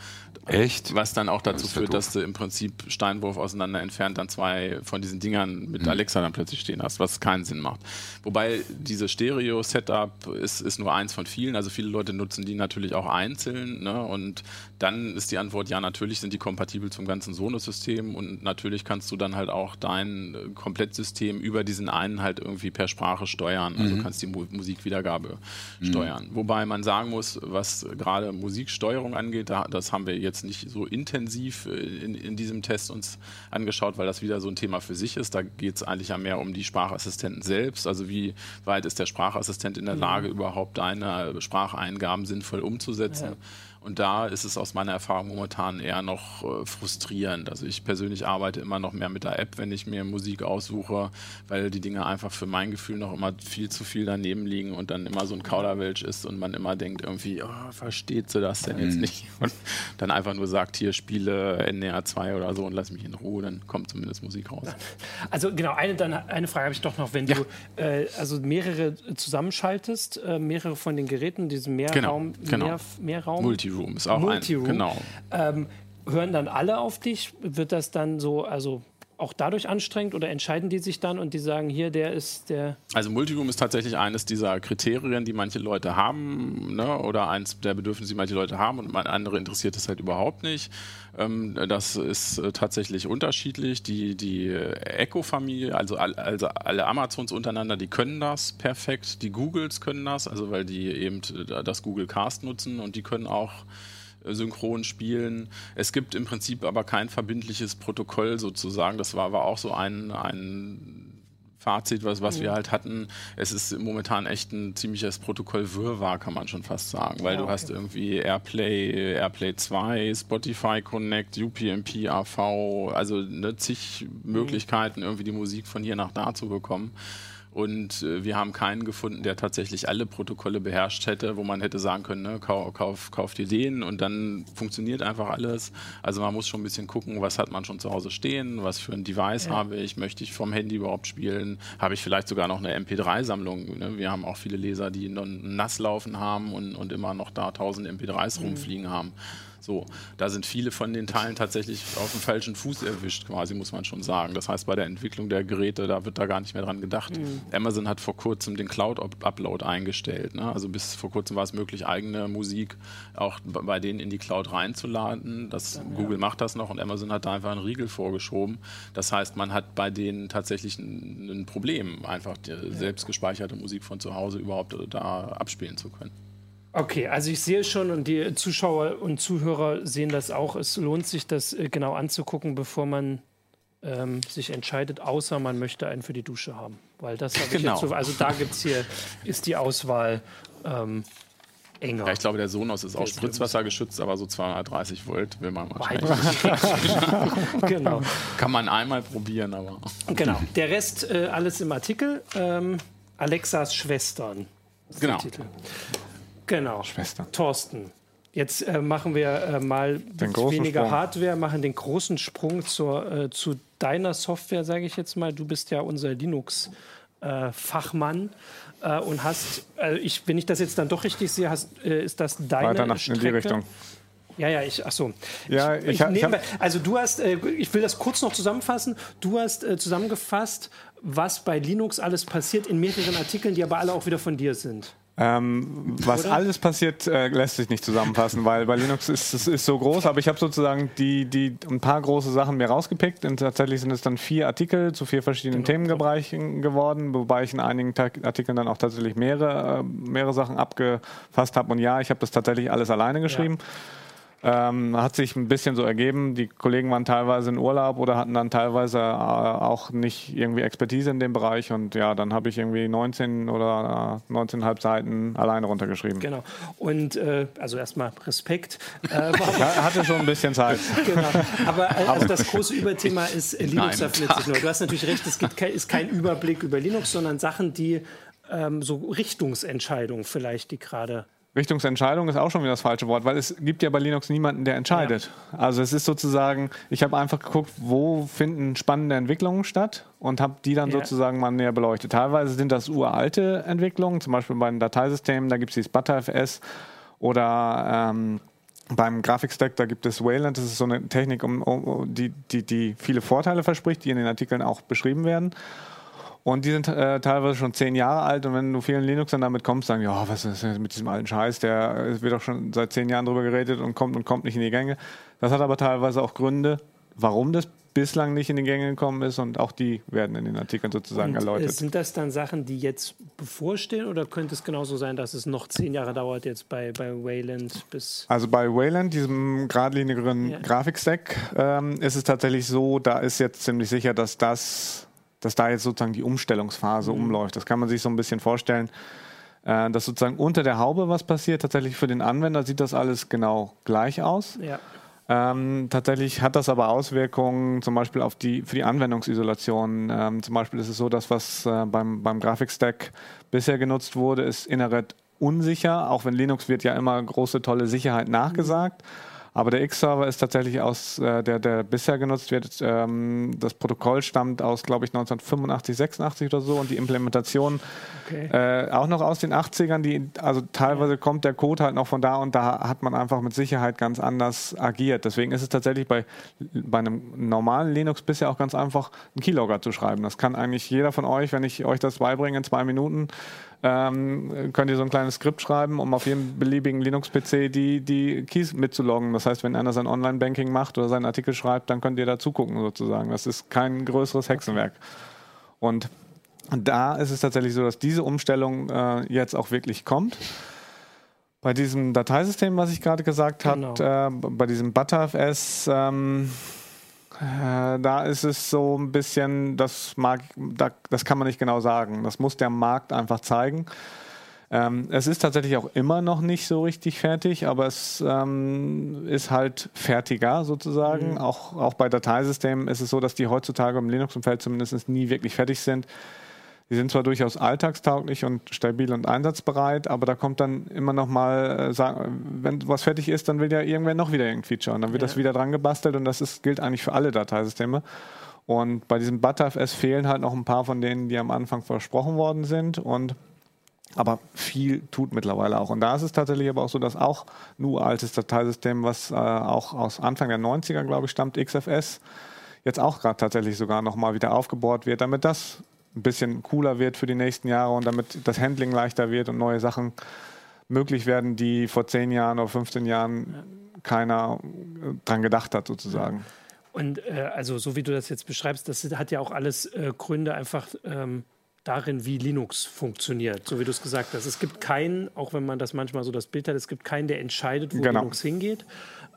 Echt? Was dann auch dazu das führt, dass du im Prinzip Steinwurf auseinander entfernt dann zwei von diesen Dingern mit mhm. Alexa dann plötzlich stehen hast, was keinen Sinn macht. Wobei dieses Stereo-Setup ist, ist nur eins von vielen. Also viele Leute nutzen die natürlich auch einzeln. Ne? Und dann ist die Antwort, ja, natürlich sind die kompatibel zum ganzen Sonos-System und natürlich kannst du dann halt auch dein Komplettsystem über diesen einen halt irgendwie per Sprache steuern. Also mhm. kannst die Mu Musikwiedergabe mhm. steuern. Wobei man sagen muss, was gerade Musiksteuerung angeht, da, das haben wir jetzt nicht so intensiv äh, in, in diesem Test uns angeschaut, weil das wieder so ein Thema für sich ist. Da geht es eigentlich ja mehr um die Sprachassistenten selbst. Also wie weit ist der Sprachassistent in der mhm. Lage, überhaupt deine Spracheingaben sinnvoll umzusetzen. Ja. Und da ist es aus meiner Erfahrung momentan eher noch äh, frustrierend. Also ich persönlich arbeite immer noch mehr mit der App, wenn ich mir Musik aussuche, weil die Dinge einfach für mein Gefühl noch immer viel zu viel daneben liegen und dann immer so ein Kauderwelsch ist und man immer denkt irgendwie, oh, versteht sie das denn jetzt mhm. nicht? Und dann einfach nur sagt, hier spiele NDR 2 oder so und lass mich in Ruhe, dann kommt zumindest Musik raus. Also genau, eine, dann, eine Frage habe ich doch noch, wenn ja. du äh, also mehrere zusammenschaltest, äh, mehrere von den Geräten, diesen Mehrraum, genau, genau. Mehr, Mehrraum. Multiroom ist auch Multiroom. ein. Genau. Ähm, hören dann alle auf dich? Wird das dann so, also auch dadurch anstrengend oder entscheiden die sich dann und die sagen, hier, der ist der. Also Multiroom ist tatsächlich eines dieser Kriterien, die manche Leute haben, ne? oder eins der Bedürfnisse, die manche Leute haben und andere interessiert es halt überhaupt nicht. Ähm, das ist äh, tatsächlich unterschiedlich. Die, die Echo-Familie, also, also alle Amazons untereinander, die können das perfekt. Die Googles können das, also weil die eben äh, das Google Cast nutzen und die können auch synchron spielen. Es gibt im Prinzip aber kein verbindliches Protokoll sozusagen. Das war aber auch so ein, ein Fazit, was, was wir halt hatten. Es ist momentan echt ein ziemliches Protokoll-Wirrwarr, kann man schon fast sagen, weil ja, okay. du hast irgendwie Airplay, Airplay 2, Spotify Connect, UPnP, AV, also ne, zig mhm. Möglichkeiten, irgendwie die Musik von hier nach da zu bekommen. Und äh, wir haben keinen gefunden, der tatsächlich alle Protokolle beherrscht hätte, wo man hätte sagen können, ne, kauf, kauf, kauf dir den und dann funktioniert einfach alles. Also man muss schon ein bisschen gucken, was hat man schon zu Hause stehen, was für ein Device ja. habe ich, möchte ich vom Handy überhaupt spielen, habe ich vielleicht sogar noch eine MP3-Sammlung. Ne? Wir haben auch viele Leser, die nass laufen haben und, und immer noch da tausend MP3s mhm. rumfliegen haben. So, da sind viele von den Teilen tatsächlich auf dem falschen Fuß erwischt, quasi, muss man schon sagen. Das heißt, bei der Entwicklung der Geräte, da wird da gar nicht mehr dran gedacht. Mhm. Amazon hat vor kurzem den Cloud-Upload eingestellt. Ne? Also bis vor kurzem war es möglich, eigene Musik auch bei denen in die Cloud reinzuladen. Das, ja, Google macht das noch und Amazon hat da einfach einen Riegel vorgeschoben. Das heißt, man hat bei denen tatsächlich ein, ein Problem, einfach die ja. selbst gespeicherte Musik von zu Hause überhaupt da abspielen zu können. Okay, also ich sehe schon und die Zuschauer und Zuhörer sehen das auch. Es lohnt sich, das äh, genau anzugucken, bevor man ähm, sich entscheidet, außer man möchte einen für die Dusche haben. Weil das habe genau. ich jetzt so, also da gibt es hier, ist die Auswahl ähm, enger. Ja, ich glaube, der Sonos ist auch Spritzwasser geschützt, aber so 230 Volt will man wahrscheinlich. genau. Kann man einmal probieren, aber. Genau. Der Rest äh, alles im Artikel. Ähm, Alexas Schwestern. Genau. Genau. Schwester. Thorsten. Jetzt äh, machen wir äh, mal weniger Sprung. Hardware, machen den großen Sprung zur, äh, zu deiner Software, sage ich jetzt mal. Du bist ja unser Linux-Fachmann äh, und hast, äh, ich, wenn ich das jetzt dann doch richtig sehe, hast, äh, ist das deine Weiter nach, Strecke? in die Richtung. Ja, ja, ich, ach so. Ja, ich, ich, ich nehme, also du hast, ich will das kurz noch zusammenfassen. Du hast zusammengefasst, was bei Linux alles passiert in mehreren Artikeln, die aber alle auch wieder von dir sind. Ähm, was Oder? alles passiert, äh, lässt sich nicht zusammenfassen, weil bei Linux ist es ist so groß, aber ich habe sozusagen die, die ein paar große Sachen mir rausgepickt und tatsächlich sind es dann vier Artikel zu vier verschiedenen genau. Themenbereichen geworden, wobei ich in einigen Artikeln dann auch tatsächlich mehrere, äh, mehrere Sachen abgefasst habe und ja, ich habe das tatsächlich alles alleine geschrieben. Ja. Ähm, hat sich ein bisschen so ergeben. Die Kollegen waren teilweise in Urlaub oder hatten dann teilweise äh, auch nicht irgendwie Expertise in dem Bereich. Und ja, dann habe ich irgendwie 19 oder äh, 19,5 Seiten alleine runtergeschrieben. Genau. Und äh, also erstmal Respekt. Äh, ja, hatte schon ein bisschen Zeit. genau. Aber äh, also das große Überthema ist äh, Linux erfindet sich. Du hast natürlich recht, es gibt kein, ist kein Überblick über Linux, sondern Sachen, die ähm, so Richtungsentscheidungen vielleicht, die gerade Richtungsentscheidung ist auch schon wieder das falsche Wort, weil es gibt ja bei Linux niemanden, der entscheidet. Ja. Also es ist sozusagen, ich habe einfach geguckt, wo finden spannende Entwicklungen statt und habe die dann ja. sozusagen mal näher beleuchtet. Teilweise sind das uralte Entwicklungen, zum Beispiel bei den Dateisystemen, da gibt es die SputterFS oder ähm, beim Grafikstack, da gibt es Wayland, das ist so eine Technik, um, um, die, die, die viele Vorteile verspricht, die in den Artikeln auch beschrieben werden. Und die sind äh, teilweise schon zehn Jahre alt und wenn du vielen Linuxern damit kommst, sagen, ja, was ist denn mit diesem alten Scheiß, der wird doch schon seit zehn Jahren drüber geredet und kommt und kommt nicht in die Gänge. Das hat aber teilweise auch Gründe, warum das bislang nicht in die Gänge gekommen ist und auch die werden in den Artikeln sozusagen und, äh, erläutert. Sind das dann Sachen, die jetzt bevorstehen oder könnte es genauso sein, dass es noch zehn Jahre dauert jetzt bei, bei Wayland bis... Also bei Wayland, diesem geradlinigeren ja. Grafikstack, ähm, ist es tatsächlich so, da ist jetzt ziemlich sicher, dass das dass da jetzt sozusagen die Umstellungsphase mhm. umläuft. Das kann man sich so ein bisschen vorstellen. äh, dass sozusagen unter der Haube was passiert. Tatsächlich für den Anwender sieht das alles genau gleich aus. Ja. Ähm, tatsächlich hat das aber Auswirkungen zum Beispiel auf die, für die Anwendungsisolation. Ähm, zum Beispiel ist es so, dass was äh, beim, beim Grafikstack bisher genutzt wurde, ist innerhalb unsicher, auch wenn Linux wird ja immer große, tolle Sicherheit nachgesagt. Mhm. Aber der X-Server ist tatsächlich aus, äh, der, der bisher genutzt wird. Ähm, das Protokoll stammt aus, glaube ich, 1985, 86 oder so und die Implementation okay. äh, auch noch aus den 80ern. Die, also teilweise ja. kommt der Code halt noch von da und da hat man einfach mit Sicherheit ganz anders agiert. Deswegen ist es tatsächlich bei, bei einem normalen Linux bisher auch ganz einfach, einen Keylogger zu schreiben. Das kann eigentlich jeder von euch, wenn ich euch das beibringe in zwei Minuten, ähm, könnt ihr so ein kleines Skript schreiben, um auf jedem beliebigen Linux-PC die, die Keys mitzuloggen. Das heißt, wenn einer sein Online-Banking macht oder seinen Artikel schreibt, dann könnt ihr da zugucken sozusagen. Das ist kein größeres Hexenwerk. Und da ist es tatsächlich so, dass diese Umstellung äh, jetzt auch wirklich kommt. Bei diesem Dateisystem, was ich gerade gesagt genau. habe, äh, bei diesem ButterFS, ähm, äh, da ist es so ein bisschen, das, mag, da, das kann man nicht genau sagen. Das muss der Markt einfach zeigen. Ähm, es ist tatsächlich auch immer noch nicht so richtig fertig, aber es ähm, ist halt fertiger sozusagen. Mhm. Auch, auch bei Dateisystemen ist es so, dass die heutzutage im Linux-Umfeld zumindest nie wirklich fertig sind. Die sind zwar durchaus alltagstauglich und stabil und einsatzbereit, aber da kommt dann immer noch mal, äh, wenn was fertig ist, dann will ja irgendwer noch wieder irgendein Feature und dann wird ja. das wieder dran gebastelt und das ist, gilt eigentlich für alle Dateisysteme. Und bei diesem ButterFS fehlen halt noch ein paar von denen, die am Anfang versprochen worden sind und aber viel tut mittlerweile auch. Und da ist es tatsächlich aber auch so, dass auch ein uraltes Dateisystem, was äh, auch aus Anfang der 90er, glaube ich, stammt, XFS, jetzt auch gerade tatsächlich sogar nochmal wieder aufgebohrt wird, damit das ein bisschen cooler wird für die nächsten Jahre und damit das Handling leichter wird und neue Sachen möglich werden, die vor 10 Jahren oder 15 Jahren keiner äh, dran gedacht hat, sozusagen. Und äh, also so wie du das jetzt beschreibst, das hat ja auch alles äh, Gründe einfach ähm, darin, wie Linux funktioniert, so wie du es gesagt hast. Es gibt keinen, auch wenn man das manchmal so das Bild hat, es gibt keinen, der entscheidet, wo genau. Linux hingeht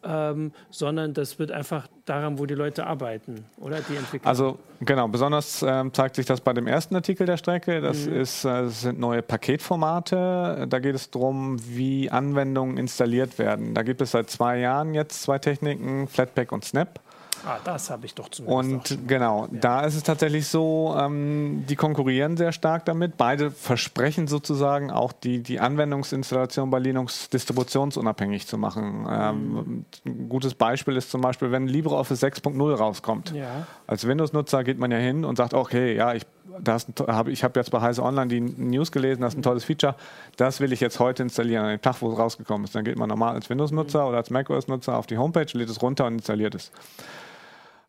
ähm, sondern das wird einfach daran, wo die Leute arbeiten, oder die Entwickler. Also genau, besonders ähm, zeigt sich das bei dem ersten Artikel der Strecke. Das, mhm. ist, äh, das sind neue Paketformate. Da geht es darum, wie Anwendungen installiert werden. Da gibt es seit zwei Jahren jetzt zwei Techniken, Flatpak und Snap. Ah, das habe ich doch zumindest. Und genau, ja. da ist es tatsächlich so, ähm, die konkurrieren sehr stark damit. Beide versprechen sozusagen auch die, die Anwendungsinstallation bei Linux distributionsunabhängig zu machen. Ähm, mhm. Ein gutes Beispiel ist zum Beispiel, wenn LibreOffice 6.0 rauskommt. Ja. Als Windows-Nutzer geht man ja hin und sagt, okay, ja, ich hab, ich habe jetzt bei Heise Online die News gelesen, das ist ein tolles Feature, das will ich jetzt heute installieren, an dem Tag, wo es rausgekommen ist. Dann geht man normal als Windows-Nutzer mhm. oder als macOS-Nutzer auf die Homepage, lädt es runter und installiert es.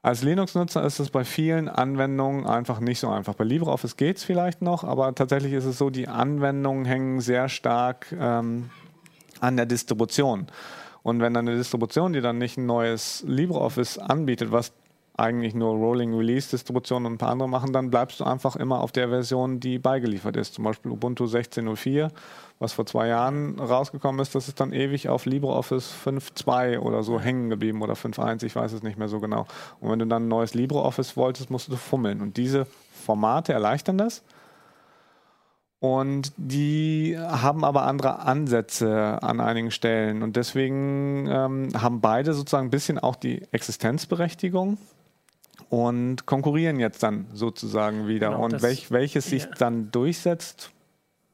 Als Linux-Nutzer ist es bei vielen Anwendungen einfach nicht so einfach. Bei LibreOffice geht es vielleicht noch, aber tatsächlich ist es so, die Anwendungen hängen sehr stark ähm, an der Distribution. Und wenn dann eine Distribution, die dann nicht ein neues LibreOffice anbietet, was eigentlich nur Rolling Release Distributionen und ein paar andere machen, dann bleibst du einfach immer auf der Version, die beigeliefert ist. Zum Beispiel Ubuntu 16.04 was vor zwei Jahren rausgekommen ist, das ist dann ewig auf LibreOffice 5.2 oder so hängen geblieben oder 5.1, ich weiß es nicht mehr so genau. Und wenn du dann ein neues LibreOffice wolltest, musst du fummeln. Und diese Formate erleichtern das. Und die haben aber andere Ansätze an einigen Stellen. Und deswegen ähm, haben beide sozusagen ein bisschen auch die Existenzberechtigung und konkurrieren jetzt dann sozusagen wieder. Genau, und welch, welches sich dann durchsetzt,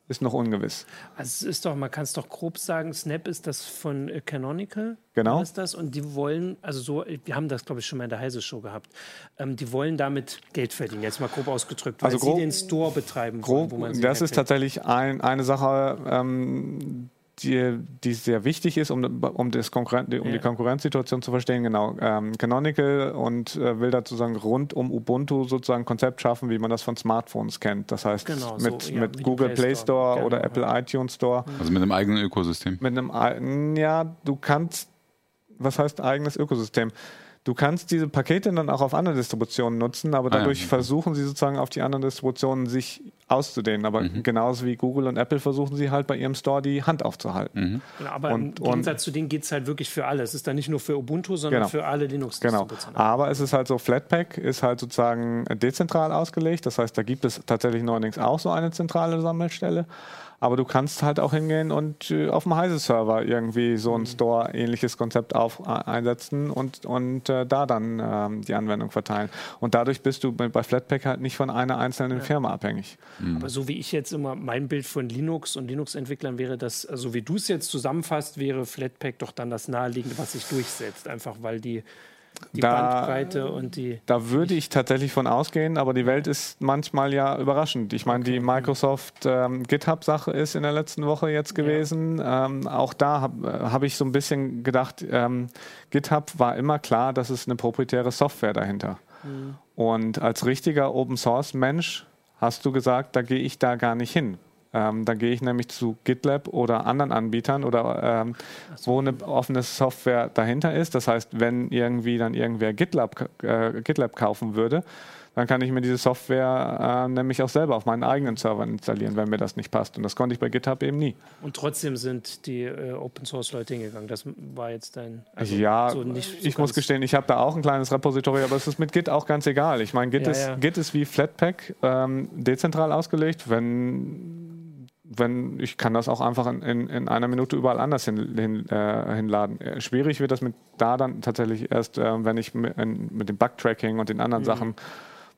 ist noch ungewiss. Also es ist doch, man kann es doch grob sagen, Snap ist das von äh, Canonical. Genau. Ist das und die wollen, also so, wir haben das glaube ich schon mal in der Heise Show gehabt. Ähm, die wollen damit Geld verdienen. Jetzt mal grob ausgedrückt, weil also grob, sie den Store betreiben grob, wollen, Das ist tatsächlich ein, eine Sache. Ähm, die, die sehr wichtig ist, um, um, das Konkurren um ja. die Konkurrenzsituation zu verstehen. Genau. Ähm, Canonical und äh, will da sozusagen rund um Ubuntu sozusagen ein Konzept schaffen, wie man das von Smartphones kennt. Das heißt, genau, mit, so, ja, mit, Google Play Store, Store genau, oder Apple iTunes Store. Also mit einem eigenen Ökosystem. Mit einem, ja, du kannst, was heißt eigenes Ökosystem? Du kannst diese Pakete dann auch auf andere Distributionen nutzen, aber dadurch ah, ja. versuchen sie sozusagen auf die anderen Distributionen sich auszudehnen. Aber mhm. genauso wie Google und Apple versuchen sie halt bei ihrem Store die Hand aufzuhalten. Mhm. Genau, aber und, im Gegensatz zu denen geht es halt wirklich für alle. Es ist dann nicht nur für Ubuntu, sondern genau. für alle linux Genau. Aber es ist halt so, Flatpak ist halt sozusagen dezentral ausgelegt. Das heißt, da gibt es tatsächlich neuerdings auch so eine zentrale Sammelstelle. Aber du kannst halt auch hingehen und äh, auf dem Heise-Server irgendwie so ein mhm. Store-ähnliches Konzept auf, äh, einsetzen und, und äh, da dann ähm, die Anwendung verteilen. Und dadurch bist du bei Flatpak halt nicht von einer einzelnen ja. Firma abhängig. Mhm. Aber so wie ich jetzt immer mein Bild von Linux und Linux-Entwicklern wäre, dass, also wie du es jetzt zusammenfasst, wäre Flatpak doch dann das naheliegende, was sich durchsetzt. Einfach weil die die da, Bandbreite und die. Da würde ich tatsächlich von ausgehen, aber die Welt ist manchmal ja überraschend. Ich meine, okay. die Microsoft ähm, GitHub-Sache ist in der letzten Woche jetzt gewesen. Ja. Ähm, auch da habe hab ich so ein bisschen gedacht, ähm, GitHub war immer klar, dass es eine proprietäre Software dahinter. Mhm. Und als richtiger Open Source Mensch hast du gesagt, da gehe ich da gar nicht hin. Ähm, dann gehe ich nämlich zu GitLab oder anderen Anbietern oder ähm, wo eine offene Software dahinter ist. Das heißt, wenn irgendwie dann irgendwer GitLab, äh, GitLab kaufen würde, dann kann ich mir diese Software äh, nämlich auch selber auf meinen eigenen Servern installieren, wenn mir das nicht passt. Und das konnte ich bei GitHub eben nie. Und trotzdem sind die äh, Open Source Leute hingegangen. Das war jetzt dein. Also ja, so so ich muss gestehen, ich habe da auch ein kleines Repository, aber es ist mit Git auch ganz egal. Ich meine, Git, ja, ist, ja. Git ist wie Flatpak ähm, dezentral ausgelegt. Wenn wenn ich kann das auch einfach in, in, in einer Minute überall anders hin, hin, äh, hinladen. Äh, schwierig wird das mit da dann tatsächlich erst, äh, wenn ich mit, mit dem Bugtracking und den anderen mhm. Sachen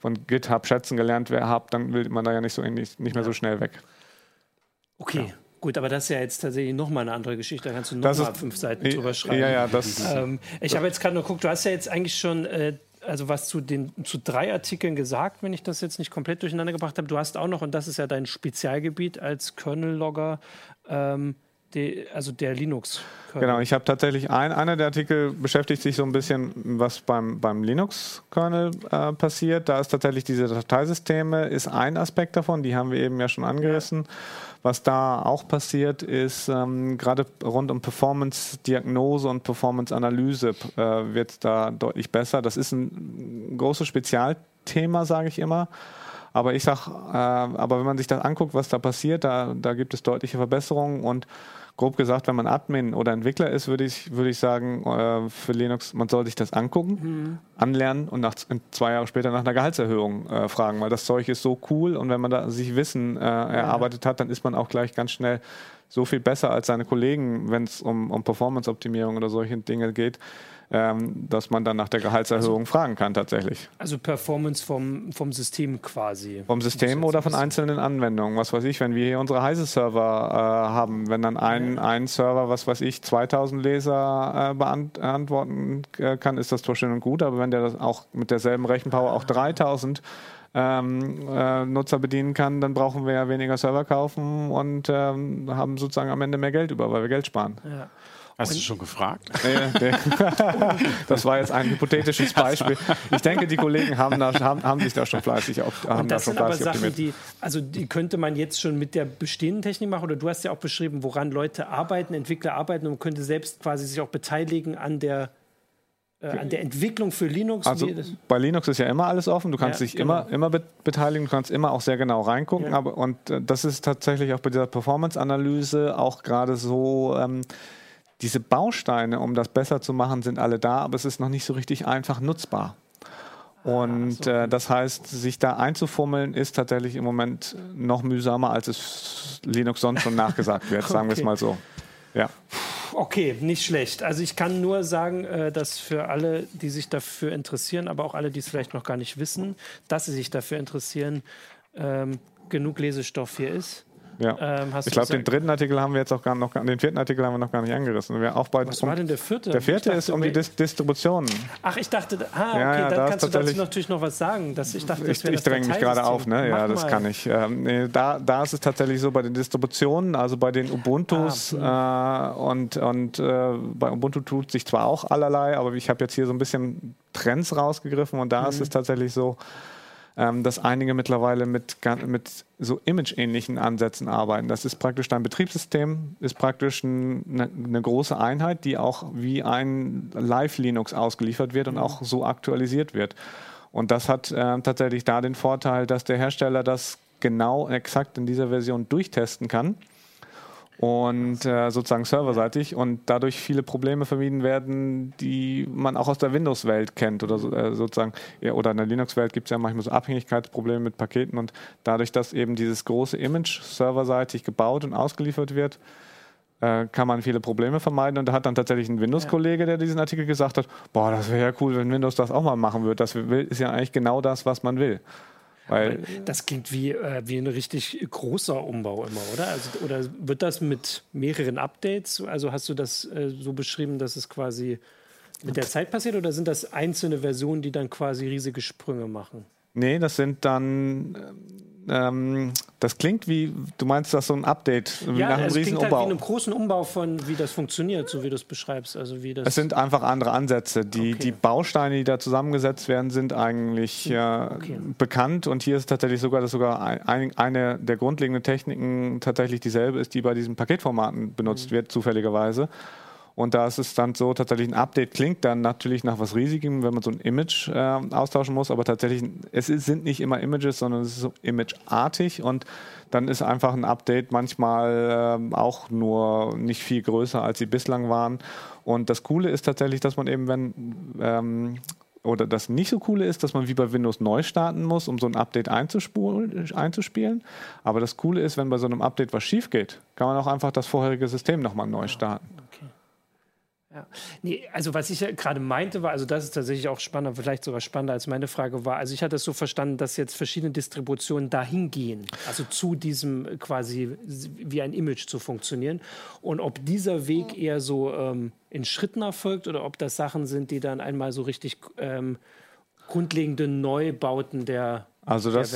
von GitHub schätzen gelernt habe, dann will man da ja nicht so nicht, nicht mehr so schnell weg. Okay. Ja. Gut, aber das ist ja jetzt tatsächlich nochmal eine andere Geschichte. Da kannst du nochmal fünf Seiten drüber schreiben. Ja, ja, das. Ähm, ich habe jetzt gerade nur geguckt, du hast ja jetzt eigentlich schon äh, also was zu den zu drei Artikeln gesagt, wenn ich das jetzt nicht komplett durcheinander gebracht habe. Du hast auch noch, und das ist ja dein Spezialgebiet als Kernel-Logger, ähm, die, also der Linux. -Kernel. Genau, ich habe tatsächlich ein, einer der Artikel beschäftigt sich so ein bisschen, was beim, beim Linux-Kernel äh, passiert. Da ist tatsächlich diese Dateisysteme, ist ein Aspekt davon, die haben wir eben ja schon angerissen. Was da auch passiert, ist ähm, gerade rund um Performance-Diagnose und Performance-Analyse äh, wird da deutlich besser. Das ist ein großes Spezialthema, sage ich immer. Aber ich sage, äh, aber wenn man sich das anguckt, was da passiert, da, da gibt es deutliche Verbesserungen und grob gesagt, wenn man Admin oder Entwickler ist, würde ich, würde ich sagen, äh, für Linux, man soll sich das angucken, mhm. anlernen und nach, zwei Jahre später nach einer Gehaltserhöhung äh, fragen, weil das Zeug ist so cool und wenn man da sich Wissen äh, erarbeitet hat, dann ist man auch gleich ganz schnell so viel besser als seine Kollegen, wenn es um, um Performance-Optimierung oder solche Dinge geht ähm, dass man dann nach der Gehaltserhöhung also, fragen kann tatsächlich. Also Performance vom, vom System quasi. Vom System oder von einzelnen Anwendungen. Was weiß ich, wenn wir hier unsere Heise-Server äh, haben, wenn dann ein, ein Server, was weiß ich, 2000 Leser äh, beantworten äh, kann, ist das zwar schön und gut, aber wenn der das auch mit derselben Rechenpower auch 3000 ähm, äh, Nutzer bedienen kann, dann brauchen wir ja weniger Server kaufen und ähm, haben sozusagen am Ende mehr Geld über, weil wir Geld sparen. Ja. Hast und du schon gefragt? das war jetzt ein hypothetisches Beispiel. Ich denke, die Kollegen haben, da, haben, haben sich da schon fleißig auf, haben das da schon sind aber Sachen, optimiert. die, also die könnte man jetzt schon mit der bestehenden Technik machen. Oder du hast ja auch beschrieben, woran Leute arbeiten, Entwickler arbeiten und man könnte selbst quasi sich auch beteiligen an der äh, an der Entwicklung für Linux? Also bei Linux ist ja immer alles offen. Du kannst ja, dich genau. immer, immer beteiligen, du kannst immer auch sehr genau reingucken. Ja. Aber, und äh, das ist tatsächlich auch bei dieser Performance-Analyse auch gerade so. Ähm, diese Bausteine, um das besser zu machen, sind alle da, aber es ist noch nicht so richtig einfach nutzbar. Und äh, das heißt, sich da einzufummeln, ist tatsächlich im Moment noch mühsamer, als es Linux sonst schon nachgesagt wird, sagen okay. wir es mal so. Ja. Okay, nicht schlecht. Also ich kann nur sagen, äh, dass für alle, die sich dafür interessieren, aber auch alle, die es vielleicht noch gar nicht wissen, dass sie sich dafür interessieren, ähm, genug Lesestoff hier ist. Ja. Ähm, ich glaube, den dritten Artikel haben wir jetzt auch gar noch, den vierten Artikel haben wir noch gar nicht angerissen. Wir auch bei, Was um, war denn der vierte? Der vierte dachte, ist um die Dis Distribution. Ach, ich dachte, ah, okay, ja, ja, dann da kannst du dazu natürlich noch was sagen. Dass ich dachte, ich, ich dränge mich gerade auf, ne? Ja, das mal. kann ich. Ähm, nee, da, da ist es tatsächlich so bei den Distributionen, also bei den Ubuntus ah, äh, und, und äh, bei Ubuntu tut sich zwar auch allerlei, aber ich habe jetzt hier so ein bisschen Trends rausgegriffen und da mhm. ist es tatsächlich so, ähm, dass einige mittlerweile mit, mit so image-ähnlichen Ansätzen arbeiten. Das ist praktisch dein Betriebssystem, ist praktisch ein, eine, eine, große Einheit, die auch wie ein Live-Linux ausgeliefert wird und auch so aktualisiert wird. Und das hat äh, tatsächlich da den Vorteil, dass der Hersteller das genau exakt in dieser Version durchtesten kann und äh, sozusagen serverseitig und dadurch viele Probleme vermieden werden, die man auch aus der Windows-Welt kennt oder so, äh, sozusagen ja, oder in der Linux-Welt gibt es ja manchmal so Abhängigkeitsprobleme mit Paketen und dadurch, dass eben dieses große Image serverseitig gebaut und ausgeliefert wird, äh, kann man viele Probleme vermeiden. Und da hat dann tatsächlich ein Windows-Kollege, der diesen Artikel gesagt hat, boah, das wäre ja cool, wenn Windows das auch mal machen würde. Das ist ja eigentlich genau das, was man will. Weil das klingt wie, äh, wie ein richtig großer Umbau immer, oder? Also, oder wird das mit mehreren Updates? Also hast du das äh, so beschrieben, dass es quasi mit der Zeit passiert oder sind das einzelne Versionen, die dann quasi riesige Sprünge machen? Nee, das sind dann ähm, das klingt wie, du meinst das so ein Update, wie ja, nach einem es riesen klingt Umbau. Halt wie einem großen Umbau von, wie das funktioniert, so wie du es beschreibst. Also wie das es sind einfach andere Ansätze. Die, okay. die Bausteine, die da zusammengesetzt werden, sind eigentlich äh, okay. bekannt und hier ist tatsächlich sogar, dass sogar ein, eine der grundlegenden Techniken tatsächlich dieselbe ist, die bei diesen Paketformaten benutzt mhm. wird, zufälligerweise. Und da ist es dann so, tatsächlich ein Update klingt dann natürlich nach was Riesigem, wenn man so ein Image äh, austauschen muss, aber tatsächlich, es ist, sind nicht immer Images, sondern es ist so imageartig und dann ist einfach ein Update manchmal äh, auch nur nicht viel größer, als sie bislang waren. Und das Coole ist tatsächlich, dass man eben, wenn ähm, oder das nicht so coole ist, dass man wie bei Windows neu starten muss, um so ein Update einzuspielen. Aber das Coole ist, wenn bei so einem Update was schief geht, kann man auch einfach das vorherige System nochmal neu starten. Ja. Nee, also was ich ja gerade meinte, war, also das ist tatsächlich auch spannender, vielleicht sogar spannender als meine Frage war. Also ich hatte es so verstanden, dass jetzt verschiedene Distributionen dahin gehen, also zu diesem quasi wie ein Image zu funktionieren. Und ob dieser Weg eher so ähm, in Schritten erfolgt oder ob das Sachen sind, die dann einmal so richtig ähm, grundlegende Neubauten der also das,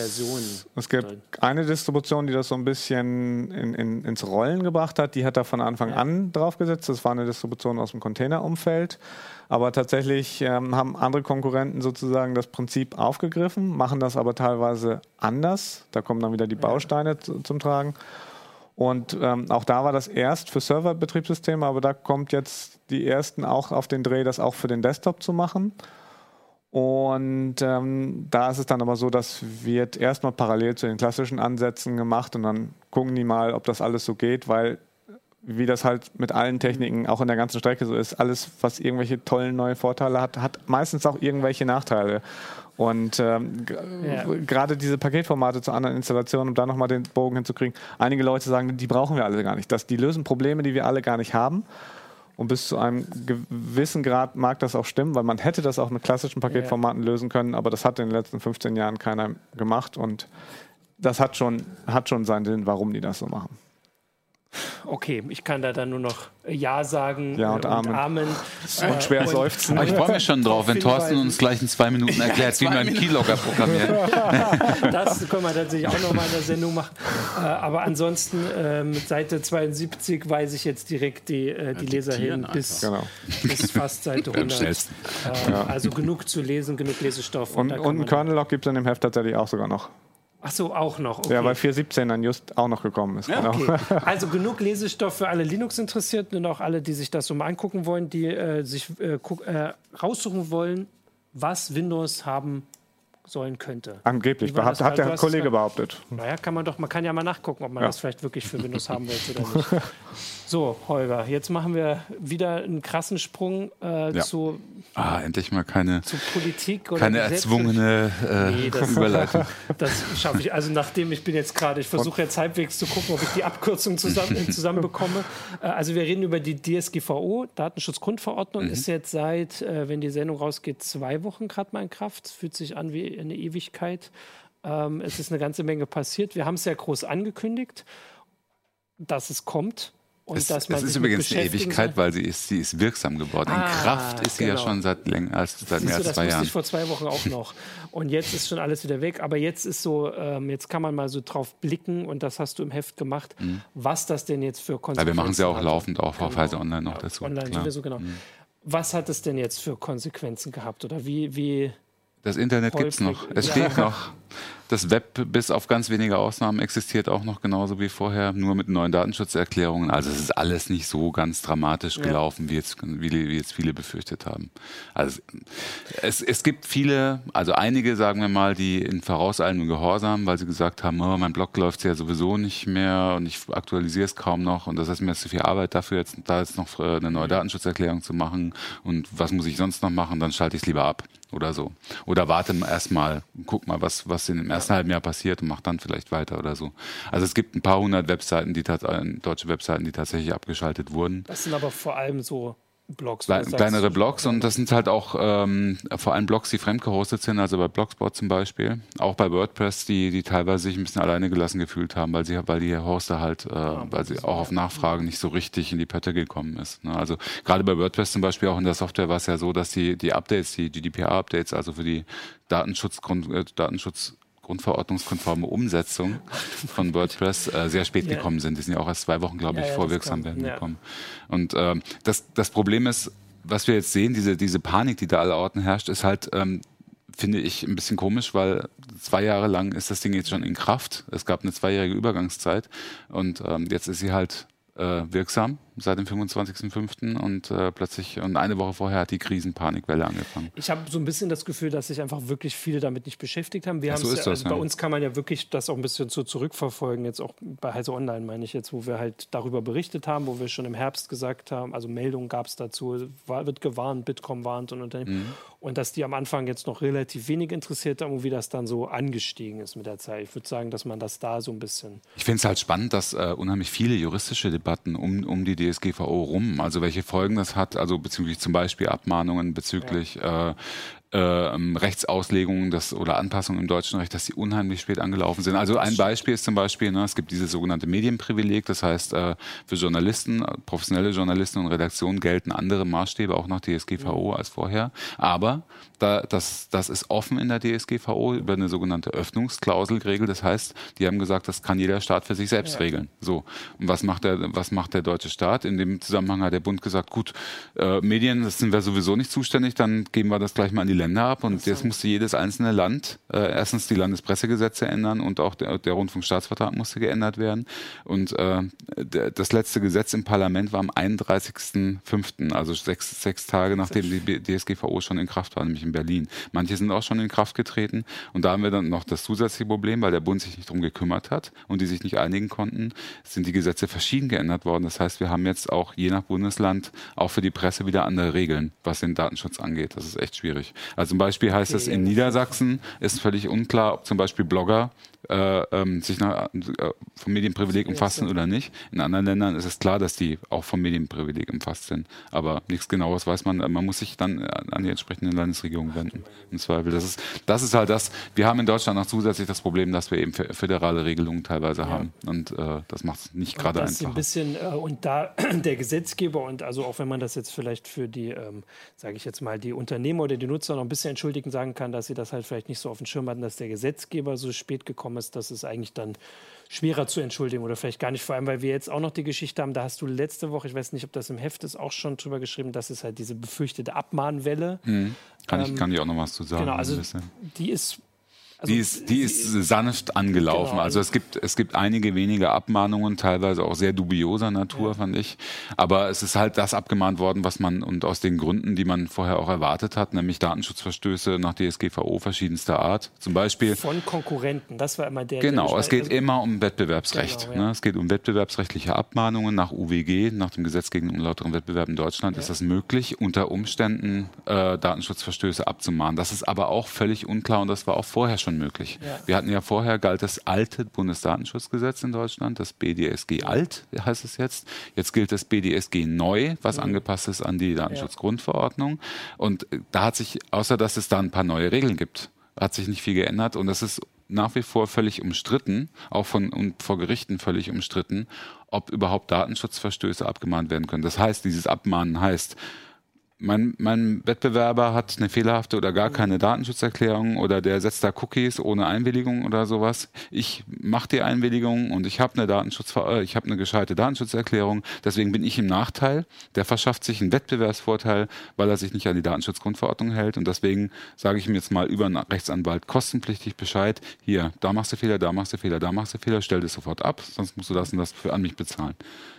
Es gibt eine Distribution, die das so ein bisschen in, in, ins Rollen gebracht hat. Die hat da von Anfang ja. an draufgesetzt. Das war eine Distribution aus dem Containerumfeld. Aber tatsächlich ähm, haben andere Konkurrenten sozusagen das Prinzip aufgegriffen, machen das aber teilweise anders. Da kommen dann wieder die Bausteine ja. zu, zum Tragen. Und ähm, auch da war das erst für Serverbetriebssysteme, aber da kommt jetzt die ersten auch auf den Dreh, das auch für den Desktop zu machen. Und ähm, da ist es dann aber so, das wird erstmal parallel zu den klassischen Ansätzen gemacht und dann gucken die mal, ob das alles so geht, weil wie das halt mit allen Techniken auch in der ganzen Strecke so ist, alles, was irgendwelche tollen neue Vorteile hat, hat meistens auch irgendwelche Nachteile. Und ähm, ja. gerade diese Paketformate zu anderen Installationen, um da nochmal den Bogen hinzukriegen, einige Leute sagen, die brauchen wir alle gar nicht. Das, die lösen Probleme, die wir alle gar nicht haben. Und bis zu einem gewissen Grad mag das auch stimmen, weil man hätte das auch mit klassischen Paketformaten ja. lösen können, aber das hat in den letzten 15 Jahren keiner gemacht und das hat schon, hat schon seinen Sinn, warum die das so machen. Okay, ich kann da dann nur noch Ja sagen ja, und, äh, und Amen. Amen. Und schwer und, seufzen. Aber ich freue mich schon drauf, wenn Thorsten uns gleich in zwei Minuten erklärt, ja, wie man Keylogger programmiert. das können wir tatsächlich auch noch mal in der Sendung machen. Äh, aber ansonsten äh, mit Seite 72 weise ich jetzt direkt die, äh, die Leser hin bis, genau. bis fast Seite 100. Äh, also genug zu lesen, genug Lesestoff. Und, und, und einen Kernel-Log gibt es in dem Heft tatsächlich auch sogar noch. Ach so, auch noch. Okay. Ja, weil 4.17 dann just auch noch gekommen ist. Ja, genau. okay. Also genug Lesestoff für alle Linux-Interessierten und auch alle, die sich das so mal angucken wollen, die äh, sich äh, äh, raussuchen wollen, was Windows haben sollen könnte. Angeblich, hat, hat der Kollege behauptet. Naja, kann man doch, man kann ja mal nachgucken, ob man ja. das vielleicht wirklich für Windows haben will oder nicht. So, Holger, jetzt machen wir wieder einen krassen Sprung äh, ja. zu, ah, endlich mal keine, zu Politik oder keine erzwungene äh, nee, das, Überleitung. Das schaffe ich. Also nachdem ich bin jetzt gerade, ich versuche jetzt halbwegs zu gucken, ob ich die Abkürzung zusammen, zusammenbekomme. Äh, also wir reden über die DSGVO, Datenschutzgrundverordnung, mhm. ist jetzt seit, äh, wenn die Sendung rausgeht, zwei Wochen gerade mal in Kraft. Fühlt sich an wie eine Ewigkeit. Ähm, es ist eine ganze Menge passiert. Wir haben es ja groß angekündigt, dass es kommt. Und es, dass man es ist übrigens eine Ewigkeit, weil sie ist, sie ist wirksam geworden. Ah, In Kraft ist sie genau. ja schon seit länger als seit mehr als zwei Jahren. Das wusste ich vor zwei Wochen auch noch. Und jetzt ist schon alles wieder weg. Aber jetzt ist so, ähm, jetzt kann man mal so drauf blicken und das hast du im Heft gemacht, mhm. was das denn jetzt für Konsequenzen hat. Ja, wir machen es ja auch laufend auch genau. auf Heise Online noch dazu. Online sowieso, genau. Mhm. Was hat es denn jetzt für Konsequenzen gehabt? Oder wie, wie das Internet gibt es noch. Es ja. steht noch. Das Web bis auf ganz wenige Ausnahmen existiert auch noch genauso wie vorher, nur mit neuen Datenschutzerklärungen. Also es ist alles nicht so ganz dramatisch gelaufen, ja. wie, jetzt, wie, wie, jetzt viele befürchtet haben. Also es, es gibt viele, also einige, sagen wir mal, die in vorauseilendem Gehorsam, weil sie gesagt haben, oh, mein Blog läuft ja sowieso nicht mehr und ich aktualisiere es kaum noch und das ist mir zu viel Arbeit dafür, jetzt da jetzt noch äh, eine neue Datenschutzerklärung zu machen und was muss ich sonst noch machen, dann schalte ich es lieber ab oder so. Oder warte erstmal, guck mal, was, was in dem ersten halben Jahr passiert und mach dann vielleicht weiter oder so. Also es gibt ein paar hundert Webseiten, die äh, deutsche Webseiten, die tatsächlich abgeschaltet wurden. Das sind aber vor allem so Blogs. Kle kleinere Blogs und das sind halt auch ähm, vor allem Blogs, die fremdgehostet sind, also bei Blogspot zum Beispiel, auch bei WordPress, die, die teilweise sich ein bisschen alleine gelassen gefühlt haben, weil sie, weil die Hoster halt, äh, ja, weil sie auch auf Nachfragen nicht so richtig in die Pötte gekommen ist. Ne? Also gerade bei WordPress zum Beispiel auch in der Software war es ja so, dass die, die Updates, die GDPR-Updates, also für die Datenschutz, äh, Datenschutz grundverordnungskonforme Umsetzung von WordPress äh, sehr spät ja. gekommen sind. Die sind ja auch erst zwei Wochen, glaube ich, ja, vorwirksam werden gekommen. Und äh, das, das Problem ist, was wir jetzt sehen, diese, diese Panik, die da aller Orten herrscht, ist halt, ähm, finde ich, ein bisschen komisch, weil zwei Jahre lang ist das Ding jetzt schon in Kraft. Es gab eine zweijährige Übergangszeit und ähm, jetzt ist sie halt äh, wirksam seit dem 25.05. und äh, plötzlich und eine Woche vorher hat die Krisenpanikwelle angefangen. Ich habe so ein bisschen das Gefühl, dass sich einfach wirklich viele damit nicht beschäftigt haben. Wir ja, so ist ja, das, also ja. Bei uns kann man ja wirklich das auch ein bisschen so zurückverfolgen, jetzt auch bei Heise Online meine ich jetzt, wo wir halt darüber berichtet haben, wo wir schon im Herbst gesagt haben, also Meldungen gab es dazu, war, wird gewarnt, Bitkom warnt und Unternehmen. Mhm. Und dass die am Anfang jetzt noch relativ wenig interessiert haben und wie das dann so angestiegen ist mit der Zeit. Ich würde sagen, dass man das da so ein bisschen. Ich finde es halt spannend, dass äh, unheimlich viele juristische Debatten um, um die DSGVO rum, also welche Folgen das hat, also bezüglich zum Beispiel Abmahnungen bezüglich ja. äh, äh, ähm, Rechtsauslegungen das, oder Anpassungen im deutschen Recht, dass die unheimlich spät angelaufen sind. Also ein Beispiel ist zum Beispiel, ne, es gibt dieses sogenannte Medienprivileg, das heißt, äh, für Journalisten, professionelle Journalisten und Redaktionen gelten andere Maßstäbe, auch nach DSGVO als vorher. Aber da, das, das ist offen in der DSGVO über eine sogenannte Öffnungsklausel geregelt. Das heißt, die haben gesagt, das kann jeder Staat für sich selbst ja. regeln. So. Und was macht der, was macht der deutsche Staat? In dem Zusammenhang hat der Bund gesagt, gut, äh, Medien, das sind wir sowieso nicht zuständig, dann geben wir das gleich mal an die Länder ab. Und jetzt musste jedes einzelne Land äh, erstens die Landespressegesetze ändern und auch der, der Rundfunkstaatsvertrag musste geändert werden. Und äh, der, das letzte Gesetz im Parlament war am 31.05., also sechs, sechs Tage nachdem die DSGVO schon in Kraft war, nämlich in Berlin. Manche sind auch schon in Kraft getreten. Und da haben wir dann noch das zusätzliche Problem, weil der Bund sich nicht darum gekümmert hat und die sich nicht einigen konnten, sind die Gesetze verschieden geändert worden. Das heißt, wir haben jetzt auch je nach Bundesland auch für die Presse wieder andere Regeln, was den Datenschutz angeht. Das ist echt schwierig. Also zum Beispiel heißt es in Niedersachsen ist völlig unklar, ob zum Beispiel Blogger äh, ähm, sich nach, äh, vom Medienprivileg umfassen oder nicht. In anderen Ländern ist es klar, dass die auch vom Medienprivileg umfasst sind. Aber nichts Genaues weiß man. Man muss sich dann an die entsprechenden Landesregierungen wenden. Im Zweifel. Das ist, das ist halt das. Wir haben in Deutschland noch zusätzlich das Problem, dass wir eben föderale Regelungen teilweise ja. haben. Und äh, das macht es nicht gerade einfach. Ein bisschen, äh, und da der Gesetzgeber und also auch wenn man das jetzt vielleicht für die, ähm, sage ich jetzt mal, die Unternehmer oder die Nutzer noch ein bisschen entschuldigen sagen kann, dass sie das halt vielleicht nicht so auf dem Schirm hatten, dass der Gesetzgeber so spät gekommen ist, das ist eigentlich dann schwerer zu entschuldigen oder vielleicht gar nicht, vor allem, weil wir jetzt auch noch die Geschichte haben, da hast du letzte Woche, ich weiß nicht, ob das im Heft ist, auch schon drüber geschrieben, dass es halt diese befürchtete Abmahnwelle. Mhm. Kann, ähm, ich, kann ich auch noch was zu sagen? Genau, also die ist also die ist, die ist sanft angelaufen. Genau. Also es gibt, es gibt einige wenige Abmahnungen, teilweise auch sehr dubioser Natur, ja. fand ich. Aber es ist halt das abgemahnt worden, was man und aus den Gründen, die man vorher auch erwartet hat, nämlich Datenschutzverstöße nach DSGVO verschiedenster Art. Zum Beispiel. Von Konkurrenten, das war immer der. Genau, der es geht also, immer um Wettbewerbsrecht. Genau, ja. ne? Es geht um wettbewerbsrechtliche Abmahnungen nach UWG, nach dem Gesetz gegen unlauteren Wettbewerb in Deutschland. Ja. Ist das möglich, unter Umständen äh, Datenschutzverstöße abzumahnen? Das ist aber auch völlig unklar und das war auch vorher schon schon möglich. Ja. Wir hatten ja vorher, galt das alte Bundesdatenschutzgesetz in Deutschland, das BDSG alt heißt es jetzt. Jetzt gilt das BDSG neu, was mhm. angepasst ist an die Datenschutzgrundverordnung. Und äh, da hat sich, außer dass es da ein paar neue Regeln gibt, hat sich nicht viel geändert und das ist nach wie vor völlig umstritten, auch von und vor Gerichten völlig umstritten, ob überhaupt Datenschutzverstöße abgemahnt werden können. Das heißt, dieses Abmahnen heißt, mein, mein Wettbewerber hat eine fehlerhafte oder gar keine Datenschutzerklärung oder der setzt da Cookies ohne Einwilligung oder sowas. Ich mache die Einwilligung und ich habe eine Datenschutz, äh, ich habe eine gescheite Datenschutzerklärung. Deswegen bin ich im Nachteil. Der verschafft sich einen Wettbewerbsvorteil, weil er sich nicht an die Datenschutzgrundverordnung hält. Und deswegen sage ich ihm jetzt mal über einen Rechtsanwalt kostenpflichtig Bescheid. Hier, da machst du Fehler, da machst du Fehler, da machst du Fehler. Stell das sofort ab, sonst musst du das und das für an mich bezahlen.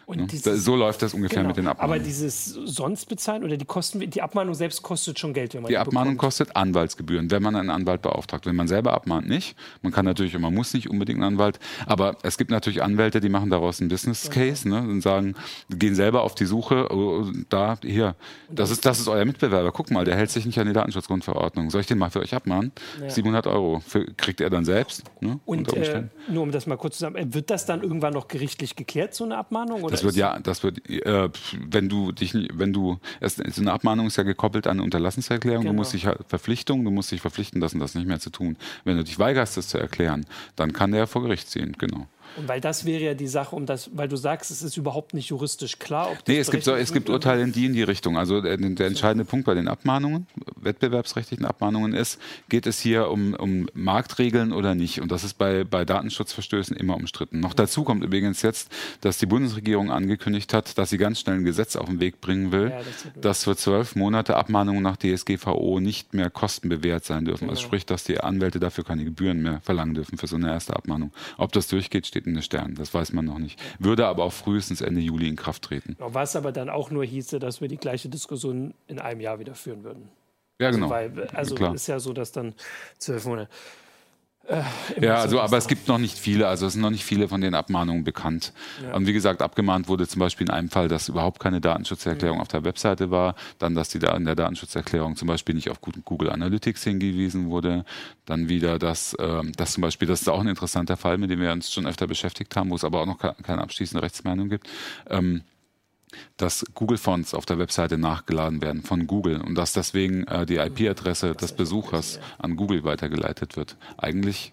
Und Ne? dieses- so läuft das ungefähr Genau. mit den Aber Abmahnungen. dieses sonst bezahlen oder die Kosten, die Abmahnung selbst kostet schon Geld, wenn man Die Abmahnung bekommt. kostet Anwaltsgebühren, wenn man einen Anwalt beauftragt. Wenn man selber abmahnt, nicht. Man kann natürlich, und man muss nicht unbedingt einen Anwalt, aber es gibt natürlich Anwälte, die machen daraus einen Business Case ne, und sagen, gehen selber auf die Suche, oh, da, hier, das ist, das ist euer Mitbewerber. Guck mal, der hält sich nicht an die Datenschutzgrundverordnung. Soll ich den mal für euch abmahnen? 700 Euro für, kriegt er dann selbst. Ne, Und äh, nur um das mal kurz zu sagen, äh, wird das dann irgendwann noch gerichtlich geklärt, so eine Abmahnung? Oder Das wird ja, das wird, äh, wenn du dich, nicht- wenn du, es, eine Abmahnung ist ja gekoppelt an eine Unterlassenserklärung. Du Genau. musst dich halt Verpflichtung, du musst dich verpflichten, das und das nicht mehr zu tun. Wenn du dich weigerst, das zu erklären, dann kann der vor Gericht ziehen, genau. Und weil das wäre ja die Sache, um das, weil du sagst, es ist überhaupt nicht juristisch klar, ob das Nee, es gibt, so, es gibt. Urteile in die in die Richtung. Also der, der entscheidende Punkt bei den Abmahnungen, wettbewerbsrechtlichen Abmahnungen ist, geht es hier um, um Marktregeln oder nicht? Und das ist bei, bei Datenschutzverstößen immer umstritten. Noch dazu kommt übrigens jetzt, dass die Bundesregierung angekündigt hat, dass sie ganz schnell ein Gesetz auf den Weg bringen will, Ja, das dass für zwölf Monate Abmahnungen nach DSGVO nicht mehr kostenbewährt sein dürfen. Genau. Also sprich, dass die Anwälte dafür keine Gebühren mehr verlangen dürfen für so eine erste Abmahnung. Ob das durchgeht, steht den Sternen. Das weiß man noch nicht. Würde aber auch frühestens Ende Juli in Kraft treten. Was aber dann auch nur hieße, dass wir die gleiche Diskussion in einem Jahr wieder führen würden. Ja, genau. Weil, also Klar. ist ja so, dass dann zwölf Monate. Ja, also, aber es gibt noch nicht viele, also es sind noch nicht viele von den Abmahnungen bekannt. Und wie gesagt, abgemahnt wurde zum Beispiel in einem Fall, dass überhaupt keine Datenschutzerklärung auf der Webseite war, dann, dass die da in der Datenschutzerklärung zum Beispiel nicht auf Google Analytics hingewiesen wurde, dann wieder, dass, ähm, dass zum Beispiel, das ist auch ein interessanter Fall, mit dem wir uns schon öfter beschäftigt haben, wo es aber auch noch ke- keine abschließende Rechtsmeinung gibt. Ähm, dass Google-Fonts auf der Webseite nachgeladen werden von Google und dass deswegen äh, die IP-Adresse des Besuchers an Google weitergeleitet wird. Eigentlich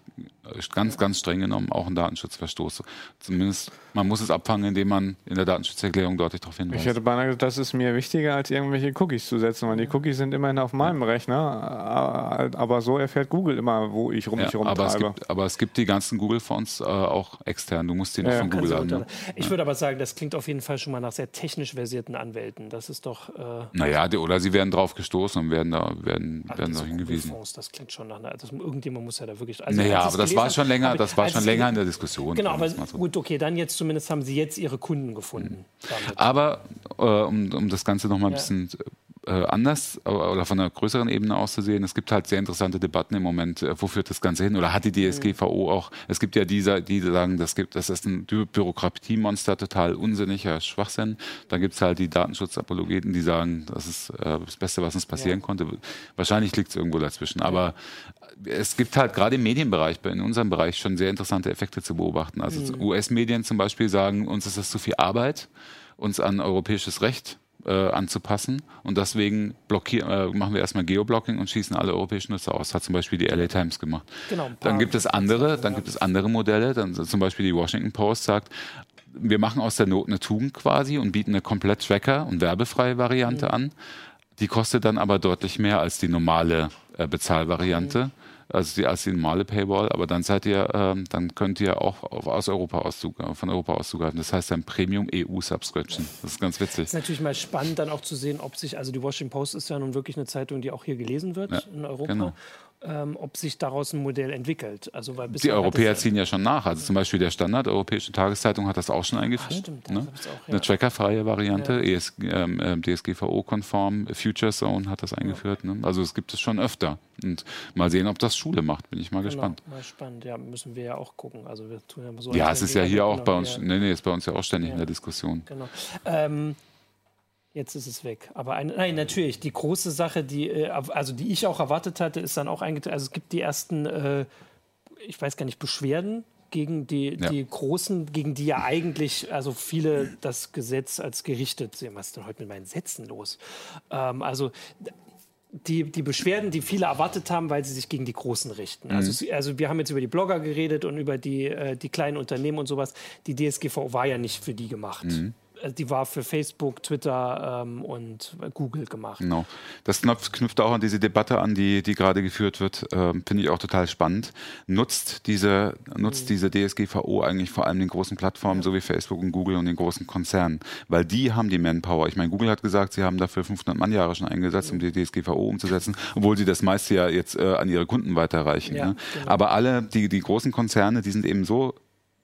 ganz, ganz streng genommen auch ein Datenschutzverstoß. Zumindest, man muss es abfangen, indem man in der Datenschutzerklärung deutlich darauf Ich hinweist. hätte beinahe gesagt, das ist mir wichtiger, als irgendwelche Cookies zu setzen, weil die Cookies sind immerhin auf meinem Rechner, äh, aber so erfährt Google immer, wo ich rum Ja, mich aber, es rumtreibe. gibt, aber es gibt die ganzen Google-Fonts äh, auch extern. Du musst die noch Ja, von Google du laden. unter- Ich würde aber sagen, das klingt auf jeden Fall schon mal nach sehr technisch versierten Anwälten. Das ist doch. Äh, Naja, die, oder sie werden drauf gestoßen und werden da, werden, also werden da hingewiesen. Google-Fonds, Das klingt schon nach einer. Also irgendjemand muss ja da wirklich. Also Naja, aber das gelesen war schon länger, das war schon länger in der Diskussion. Genau, aber so. gut, okay, dann jetzt zumindest haben sie jetzt ihre Kunden gefunden. damit. Aber äh, um, um das Ganze noch mal ein Ja. bisschen äh, anders äh, oder von einer größeren Ebene auszusehen, es gibt halt sehr interessante Debatten im Moment, äh, wo führt das Ganze hin? Oder hat die DSGVO auch, es gibt ja diese, die sagen, das, gibt, das ist ein Bü- Bürokratiemonster, total unsinniger Schwachsinn. Dann gibt es halt die Datenschutzapologeten, die sagen, das ist das Beste, was uns passieren konnte. Wahrscheinlich liegt es irgendwo dazwischen. Aber es gibt halt gerade im Medienbereich, in unserem Bereich schon sehr interessante Effekte zu beobachten. Also US-Medien zum Beispiel sagen, uns ist das zu viel Arbeit, uns an europäisches Recht äh, anzupassen und deswegen blockieren, äh, machen wir erstmal Geoblocking und schießen alle europäischen Nutzer aus. Hat zum Beispiel die LA Times gemacht. Genau, Dann gibt es andere, dann gibt es andere Modelle. Dann zum Beispiel die Washington Post sagt, wir machen aus der Not eine Tugend quasi und bieten eine komplett Tracker- und werbefreie Variante an. Die kostet dann aber deutlich mehr als die normale äh, Bezahlvariante, also die, als die normale Paywall. Aber dann seid ihr, ähm, dann könnt ihr auch auf, aus Europa auszug, von Europa aus zugreifen. Das heißt dann Premium EU Subscription. Das ist ganz witzig. ist natürlich mal spannend, dann auch zu sehen, ob sich, also die Washington Post ist ja nun wirklich eine Zeitung, die auch hier gelesen wird Ja, in Europa, genau. Ähm, ob sich daraus ein Modell entwickelt. Also, weil Die Europäer ziehen ja schon nach. Also zum Beispiel der Standard, Europäische Tageszeitung, hat das auch schon eingeführt. stimmt, ne? auch, ja. Eine trackerfreie Variante, ES, ähm, ähm, DSGVO-konform, Future Zone hat das eingeführt. Ne? Also es gibt es schon öfter. Und mal sehen, ob das Schule macht, bin ich mal Genau, gespannt. mal spannend. Ja, müssen wir ja auch gucken. Also wir tun ja so. Ja, es ist ja hier auch bei uns, ja, nee, nee, ist bei uns ja auch ständig in Ja. der Diskussion. Genau. Ähm, jetzt ist es weg. Aber ein, nein, natürlich, die große Sache, die, äh, also die ich auch erwartet hatte, ist dann auch eingetreten. Also es gibt die ersten, äh, ich weiß gar nicht, Beschwerden gegen die, Ja. die großen, gegen die ja eigentlich, also viele das Gesetz als gerichtet sehen. Was ist denn heute mit meinen Sätzen los? Ähm, also die, die Beschwerden, die viele erwartet haben, weil sie sich gegen die Großen richten. Also, sie- also wir haben jetzt über die Blogger geredet und über die, äh, die kleinen Unternehmen und sowas. Die DSGVO war ja nicht für die gemacht. äh, die war für Facebook, Twitter ähm, und Google gemacht. Genau. Das knüpft auch an diese Debatte an, die, die gerade geführt wird. Ähm, Finde ich auch total spannend. Nutzt diese, nutzt mhm. diese DSGVO eigentlich vor allem den großen Plattformen, ja. so wie Facebook und Google und den großen Konzernen, weil die haben die Manpower. Ich meine, Google hat gesagt, sie haben dafür 500 Mannjahre schon eingesetzt, um die DSGVO umzusetzen, obwohl sie das meiste ja jetzt äh, an ihre Kunden weiterreichen. Ja, ne? genau. Aber alle, die, die großen Konzerne, die sind eben so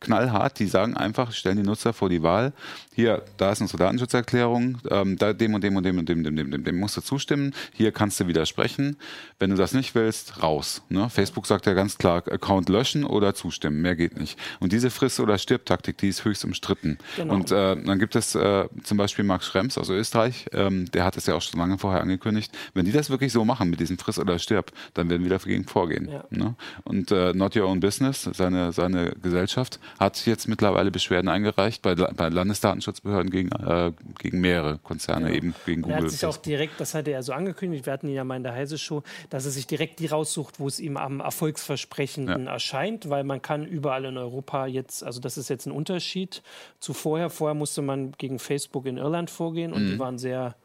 knallhart, die sagen einfach, stellen die Nutzer vor die Wahl, hier, da ist unsere Datenschutzerklärung, ähm, da, dem und dem und dem und dem, dem, dem, dem, dem musst du zustimmen, hier kannst du widersprechen. Wenn du das nicht willst, raus. Ne? Facebook sagt ja ganz klar, Account löschen oder zustimmen, mehr geht nicht. Und diese Friss- oder Stirb-Taktik, die ist höchst umstritten. Genau. Und äh, dann gibt es äh, zum Beispiel Max Schrems aus Österreich, ähm, der hat es ja auch schon lange vorher angekündigt, wenn die das wirklich so machen mit diesem Friss oder Stirb, dann werden wir dagegen vorgehen. Ja. Ne? Und äh, Not Your Own Business, seine, seine Gesellschaft, hat jetzt mittlerweile Beschwerden eingereicht bei, bei Landesdatenschutzbehörden gegen, äh, gegen mehrere Konzerne, ja. eben gegen Google. Er hat sich auch direkt, das hatte er so angekündigt, wir hatten ihn ja mal in der Heise Show, dass er sich direkt die raussucht, wo es ihm am erfolgsversprechenden ja. erscheint, weil man kann überall in Europa jetzt, also das ist jetzt ein Unterschied zu vorher. Vorher musste man gegen Facebook in Irland vorgehen und mhm. die waren sehr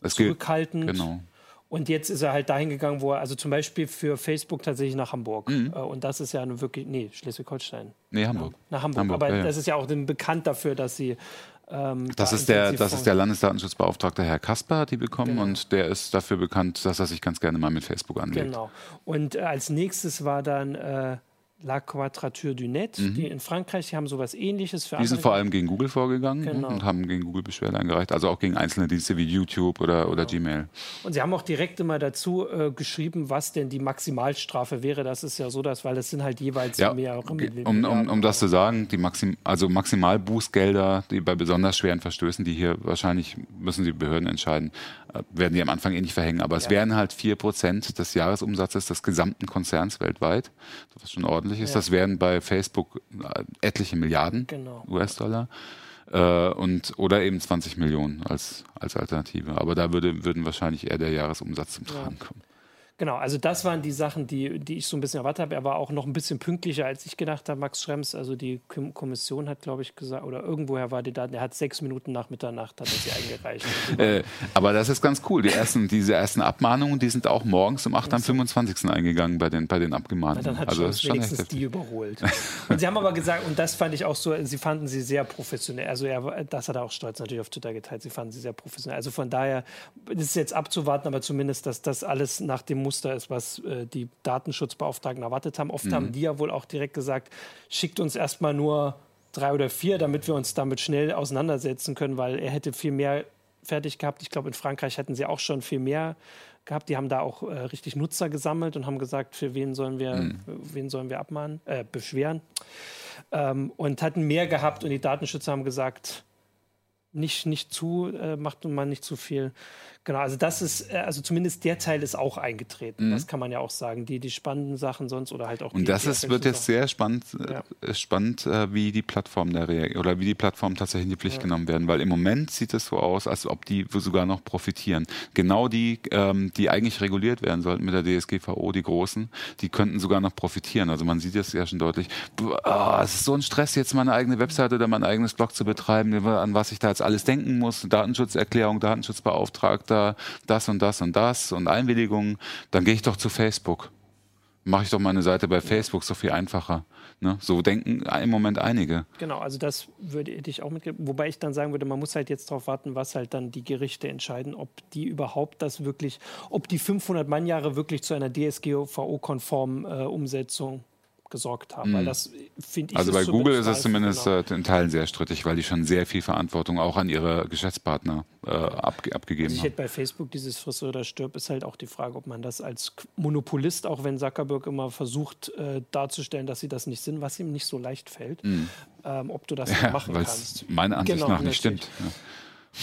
das zurückhaltend. Gilt, genau. Und jetzt ist er halt dahin gegangen, wo er, also zum Beispiel für Facebook tatsächlich nach Hamburg. Mhm. Äh, und das ist ja eine wirklich, nee, Schleswig-Holstein. Nee, Hamburg. Nach Hamburg. Hamburg Aber ja, ja. das ist ja auch bekannt dafür, dass sie. Ähm, das, da ist der, das ist der Landesdatenschutzbeauftragte Herr Kasper, hat die bekommen. Genau. Und der ist dafür bekannt, dass er sich ganz gerne mal mit Facebook anlegt. Genau. Und äh, als nächstes war dann. Äh, La Quadrature du Net, mhm. die in Frankreich, die haben sowas ähnliches für Die sind vor allem gegen Google vorgegangen genau. und haben gegen Google Beschwerde eingereicht, also auch gegen einzelne Dienste wie YouTube oder, genau. oder Gmail. Und sie haben auch direkt immer dazu äh, geschrieben, was denn die Maximalstrafe wäre. Das ist ja so, dass, weil das sind halt jeweils ja, mehrere um, um, um das zu sagen, die Maxim, also Maximalbußgelder, die bei besonders schweren Verstößen, die hier wahrscheinlich müssen die Behörden entscheiden, äh, werden die am Anfang eh nicht verhängen. Aber ja. es wären halt 4% des Jahresumsatzes des gesamten Konzerns weltweit, was schon ordentlich ist. Ja. Das wären bei Facebook äh, etliche Milliarden genau. US-Dollar. Äh, und, oder eben 20 Millionen als, als Alternative. Aber da würde, würden wahrscheinlich eher der Jahresumsatz zum Tragen ja. kommen. Genau, also das waren die Sachen, die, die ich so ein bisschen erwartet habe. Er war auch noch ein bisschen pünktlicher, als ich gedacht habe, Max Schrems. Also die Kommission hat, glaube ich, gesagt, oder irgendwoher war die Daten, er hat sechs Minuten nach Mitternacht hat er sie eingereicht. äh, aber das ist ganz cool. Die ersten, diese ersten Abmahnungen, die sind auch morgens um 8 am 25. eingegangen bei den, bei den Abgemahnten. dann hat also das wenigstens die überholt. Und sie haben aber gesagt, und das fand ich auch so, sie fanden sie sehr professionell. Also er, das hat er auch stolz natürlich auf Twitter geteilt. Sie fanden sie sehr professionell. Also von daher ist jetzt abzuwarten, aber zumindest, dass das alles nach dem Muster ist, was äh, die Datenschutzbeauftragten erwartet haben. Oft mhm. haben die ja wohl auch direkt gesagt, schickt uns erstmal nur drei oder vier, damit wir uns damit schnell auseinandersetzen können, weil er hätte viel mehr fertig gehabt. Ich glaube, in Frankreich hätten sie auch schon viel mehr gehabt. Die haben da auch äh, richtig Nutzer gesammelt und haben gesagt, für wen sollen wir, mhm. wen sollen wir abmahnen, äh, beschweren. Ähm, und hatten mehr gehabt und die Datenschützer haben gesagt, nicht, nicht zu, äh, macht man nicht zu viel. Genau, also das ist, äh, also zumindest der Teil ist auch eingetreten. Mhm. Das kann man ja auch sagen. Die, die spannenden Sachen sonst oder halt auch. Und die, das ist, wird jetzt sehr spannend, äh, ja. spannend, äh, wie die Plattform der oder wie die Plattformen tatsächlich in die Pflicht ja. genommen werden, weil im Moment sieht es so aus, als ob die sogar noch profitieren. Genau die, ähm, die eigentlich reguliert werden sollten mit der DSGVO, die großen, die könnten sogar noch profitieren. Also man sieht es ja schon deutlich. Oh, es ist so ein Stress, jetzt meine eigene Webseite oder mein eigenes Blog zu betreiben, an was ich da jetzt alles denken muss. Datenschutzerklärung, Datenschutzbeauftragter da das und das und das und Einwilligungen, dann gehe ich doch zu Facebook. Mache ich doch meine Seite bei Facebook so viel einfacher. Ne? So denken im Moment einige. Genau, also das würde ich auch mitgeben. Wobei ich dann sagen würde, man muss halt jetzt darauf warten, was halt dann die Gerichte entscheiden, ob die überhaupt das wirklich, ob die 500 Mannjahre wirklich zu einer DSGVO-konformen äh, Umsetzung gesorgt haben. Weil das finde ich. Also bei Google ist es zumindest genau. in Teilen sehr strittig, weil die schon sehr viel Verantwortung auch an ihre Geschäftspartner äh, ab, abgegeben also ich haben. Hätte bei Facebook dieses Friss oder stirb ist halt auch die Frage, ob man das als Monopolist, auch wenn Zuckerberg immer versucht äh, darzustellen, dass sie das nicht sind, was ihm nicht so leicht fällt, mhm. ähm, ob du das ja, machen kannst. Meiner Ansicht genau, nach nicht stimmt. Ja.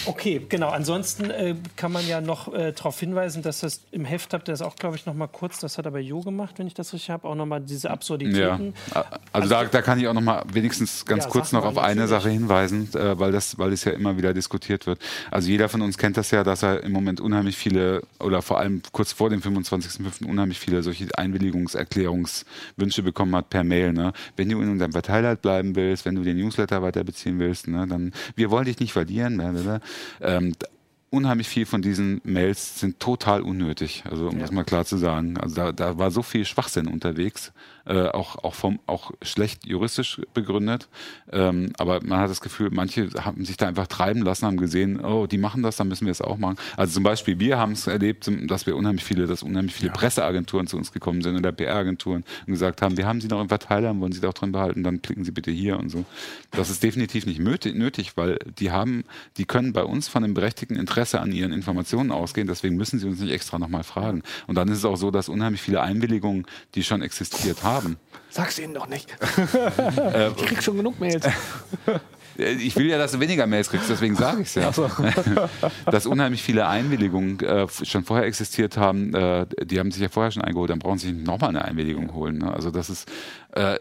Okay, genau. Ansonsten äh, kann man ja noch äh, darauf hinweisen, dass das im Heft habt ihr das auch, glaube ich, noch mal kurz, das hat aber Jo gemacht, wenn ich das richtig habe, auch noch mal diese Absurditäten. Ja. Also, also da, da, kann ich auch noch mal wenigstens ganz ja, kurz noch auf eine natürlich. Sache hinweisen, äh, weil, das, weil es ja immer wieder diskutiert wird. Also jeder von uns kennt das ja, dass er im Moment unheimlich viele, oder vor allem kurz vor dem 25.05. unheimlich viele solche Einwilligungserklärungswünsche bekommen hat per Mail. Ne? Wenn du in unserem Verteiler bleiben willst, wenn du den Newsletter weiter beziehen willst, ne, dann wir wollen dich nicht verlieren. Blablabla. Ähm, unheimlich viel von diesen Mails sind total unnötig, also um ja. das mal klar zu sagen. Also da, da war so viel Schwachsinn unterwegs äh, auch, auch, vom, auch schlecht juristisch begründet. Ähm, aber man hat das Gefühl, manche haben sich da einfach treiben lassen, haben gesehen, oh, die machen das, dann müssen wir es auch machen. Also zum Beispiel, wir haben es erlebt, dass wir unheimlich viele, dass unheimlich viele ja. Presseagenturen zu uns gekommen sind oder PR-Agenturen und gesagt haben, wir haben sie noch im Verteiler, wollen sie da auch drin behalten, dann klicken sie bitte hier und so. Das ist definitiv nicht nötig, weil die haben, die können bei uns von einem berechtigten Interesse an ihren Informationen ausgehen, deswegen müssen sie uns nicht extra nochmal fragen. Und dann ist es auch so, dass unheimlich viele Einwilligungen, die schon existiert haben, haben. Sag's ihnen doch nicht. Äh, ich krieg schon genug Mails. Ich will ja, dass du weniger Mails kriegst, deswegen sage ich es ja. So. dass unheimlich viele Einwilligungen äh, schon vorher existiert haben, äh, die haben sich ja vorher schon eingeholt, dann brauchen sie nicht nochmal eine Einwilligung holen. Ne? Also das ist, äh,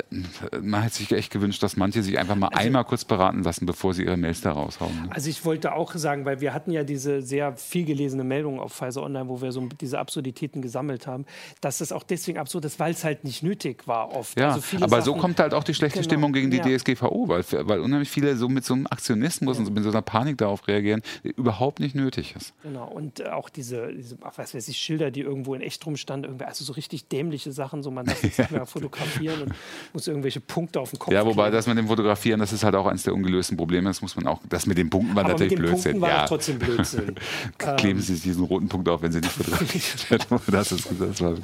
man hätte sich echt gewünscht, dass manche sich einfach mal also, einmal kurz beraten lassen, bevor sie ihre Mails da raushauen. Ne? Also ich wollte auch sagen, weil wir hatten ja diese sehr viel gelesene Meldung auf Pfizer Online, wo wir so diese Absurditäten gesammelt haben, dass das auch deswegen absurd ist, weil es halt nicht nötig war oft. Ja, also aber Sachen, so kommt halt auch die schlechte genau, Stimmung gegen die ja. DSGVO, weil, weil unheimlich viele so mit so einem Aktionismus ja. und so mit so einer Panik darauf reagieren, die überhaupt nicht nötig ist. Genau, und äh, auch diese, diese ach, was weiß ich, Schilder, die irgendwo in echt rumstanden, also so richtig dämliche Sachen, so man darf jetzt nicht mehr fotografieren und muss irgendwelche Punkte auf den Kopf Ja, wobei kleben. das mit dem Fotografieren, das ist halt auch eines der ungelösten Probleme, das muss man auch, das mit den Punkten war Aber natürlich mit den Blödsinn. Punkten war ja. trotzdem Blödsinn. Kleben Sie diesen roten Punkt auf, wenn Sie nicht fotografieren. das, ist, das war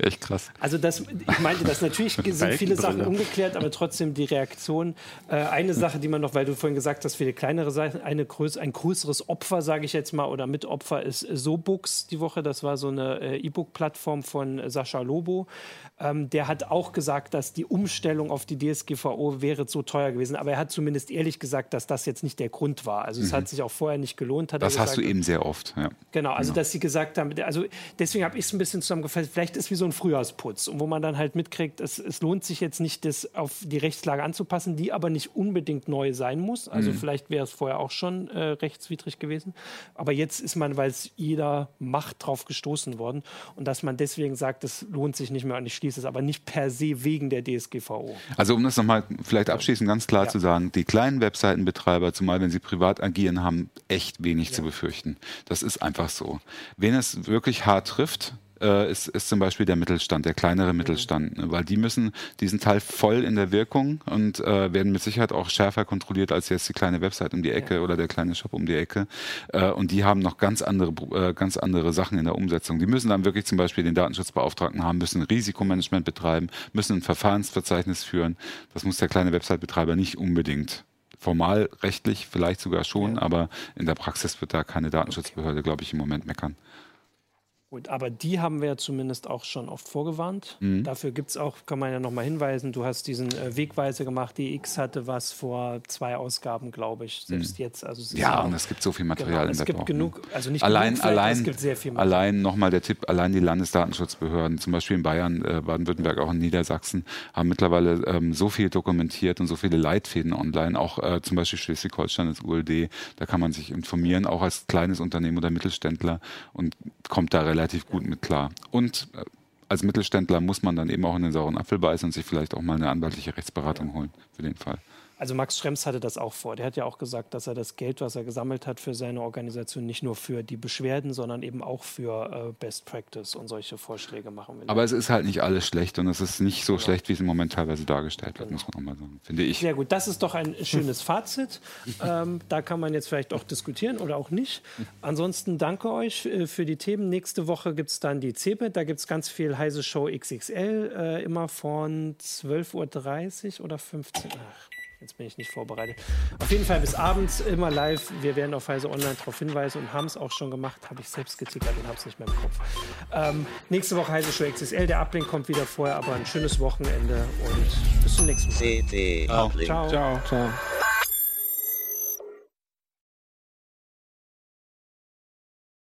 echt krass. Also das, ich meinte, das natürlich sind viele Sachen umgeklärt, aber trotzdem die Reaktion. Äh, eine Sache, die man noch, weil du vorhin gesagt hast, viele kleinere Sachen, eine größ ein größeres Opfer, sage ich jetzt mal, oder Mitopfer ist SoBooks die Woche. Das war so eine äh, E-Book-Plattform von Sascha Lobo. Ähm, der hat auch gesagt, dass die Umstellung auf die DSGVO wäre so teuer gewesen. Aber er hat zumindest ehrlich gesagt, dass das jetzt nicht der Grund war. Also mhm. es hat sich auch vorher nicht gelohnt. das gesagt. hast du eben sehr oft. Ja. Genau, also genau. dass sie gesagt haben, also deswegen habe ich es ein bisschen zusammengefasst, vielleicht ist es wie so ein Frühjahrsputz, wo man dann halt mitkriegt, es, es lohnt sich jetzt nicht, das auf die Rechtslage anzupassen, die aber nicht unbedingt neu sein muss. Also mhm. vielleicht wäre es vorher auch schon äh, rechtswidrig gewesen. Aber jetzt ist man, weil es jeder macht, drauf gestoßen worden. Und dass man deswegen sagt, es lohnt sich nicht mehr. Und ich schließe es aber nicht per se wegen der DSGVO. Also um das nochmal vielleicht abschließend ganz klar ja. zu sagen, die kleinen Webseitenbetreiber, zumal wenn sie privat agieren, haben echt wenig ja. zu befürchten. Das ist einfach so. Wen es wirklich hart trifft, äh, ist, ist zum Beispiel der Mittelstand, der kleinere Mittelstand, ne? weil die müssen, die sind halt voll in der Wirkung und äh, werden mit Sicherheit auch schärfer kontrolliert als jetzt die kleine Website um die Ecke ja. oder der kleine Shop um die Ecke. Äh, und die haben noch ganz andere, äh, ganz andere Sachen in der Umsetzung. Die müssen dann wirklich zum Beispiel den Datenschutzbeauftragten haben, müssen Risikomanagement betreiben, müssen ein Verfahrensverzeichnis führen. Das muss der kleine Website-Betreiber nicht unbedingt formal rechtlich vielleicht sogar schon, ja. aber in der Praxis wird da keine Datenschutzbehörde, glaube ich, im Moment meckern. Gut, aber die haben wir zumindest auch schon oft vorgewarnt. Mhm. Dafür gibt es auch, kann man ja nochmal hinweisen, du hast diesen äh, Wegweiser gemacht, die X hatte was vor zwei Ausgaben, glaube ich, selbst mhm. jetzt. Also ja, und es gibt so viel Material genau, in der Es gibt Woche. genug, also nicht allein, genug, allein, es gibt sehr viel Material. Allein nochmal der Tipp, allein die Landesdatenschutzbehörden, zum Beispiel in Bayern, äh, Baden-Württemberg, auch in Niedersachsen, haben mittlerweile ähm, so viel dokumentiert und so viele Leitfäden online, auch äh, zum Beispiel Schleswig-Holstein, das ULD, da kann man sich informieren, auch als kleines Unternehmen oder Mittelständler und kommt da relativ gut mit klar klar. Und äh, als Mittelständler muss man dann eben auch in den sauren Apfel beißen und sich vielleicht auch mal eine anwaltliche Rechtsberatung holen für den Fall. Also Max Schrems hatte das auch vor. Der hat ja auch gesagt, dass er das Geld, was er gesammelt hat für seine Organisation, nicht nur für die Beschwerden, sondern eben auch für äh, Best Practice und solche Vorschläge machen will. Aber es ist halt nicht alles schlecht und es ist nicht so genau. schlecht, wie es im Moment teilweise dargestellt wird, genau. muss man auch mal sagen, finde ich. Sehr gut, das ist doch ein schönes Fazit. ähm, da kann man jetzt vielleicht auch diskutieren oder auch nicht. Ansonsten danke euch äh, für die Themen. Nächste Woche gibt es dann die CeBIT. Da gibt es ganz viel Heise Show XXL, äh, immer von 12.30 Uhr oder 15 Uhr. Jetzt bin ich nicht vorbereitet. Auf jeden Fall bis abends immer live. Wir werden auf Heise Online darauf hinweisen und haben es auch schon gemacht. Habe ich selbst getickert und habe es nicht mehr im Kopf. Ähm, nächste Woche Heise Show XSL. Der Ablink kommt wieder vorher, aber ein schönes Wochenende und bis zum nächsten Mal. CD Ciao. Ciao. Ciao. Ciao.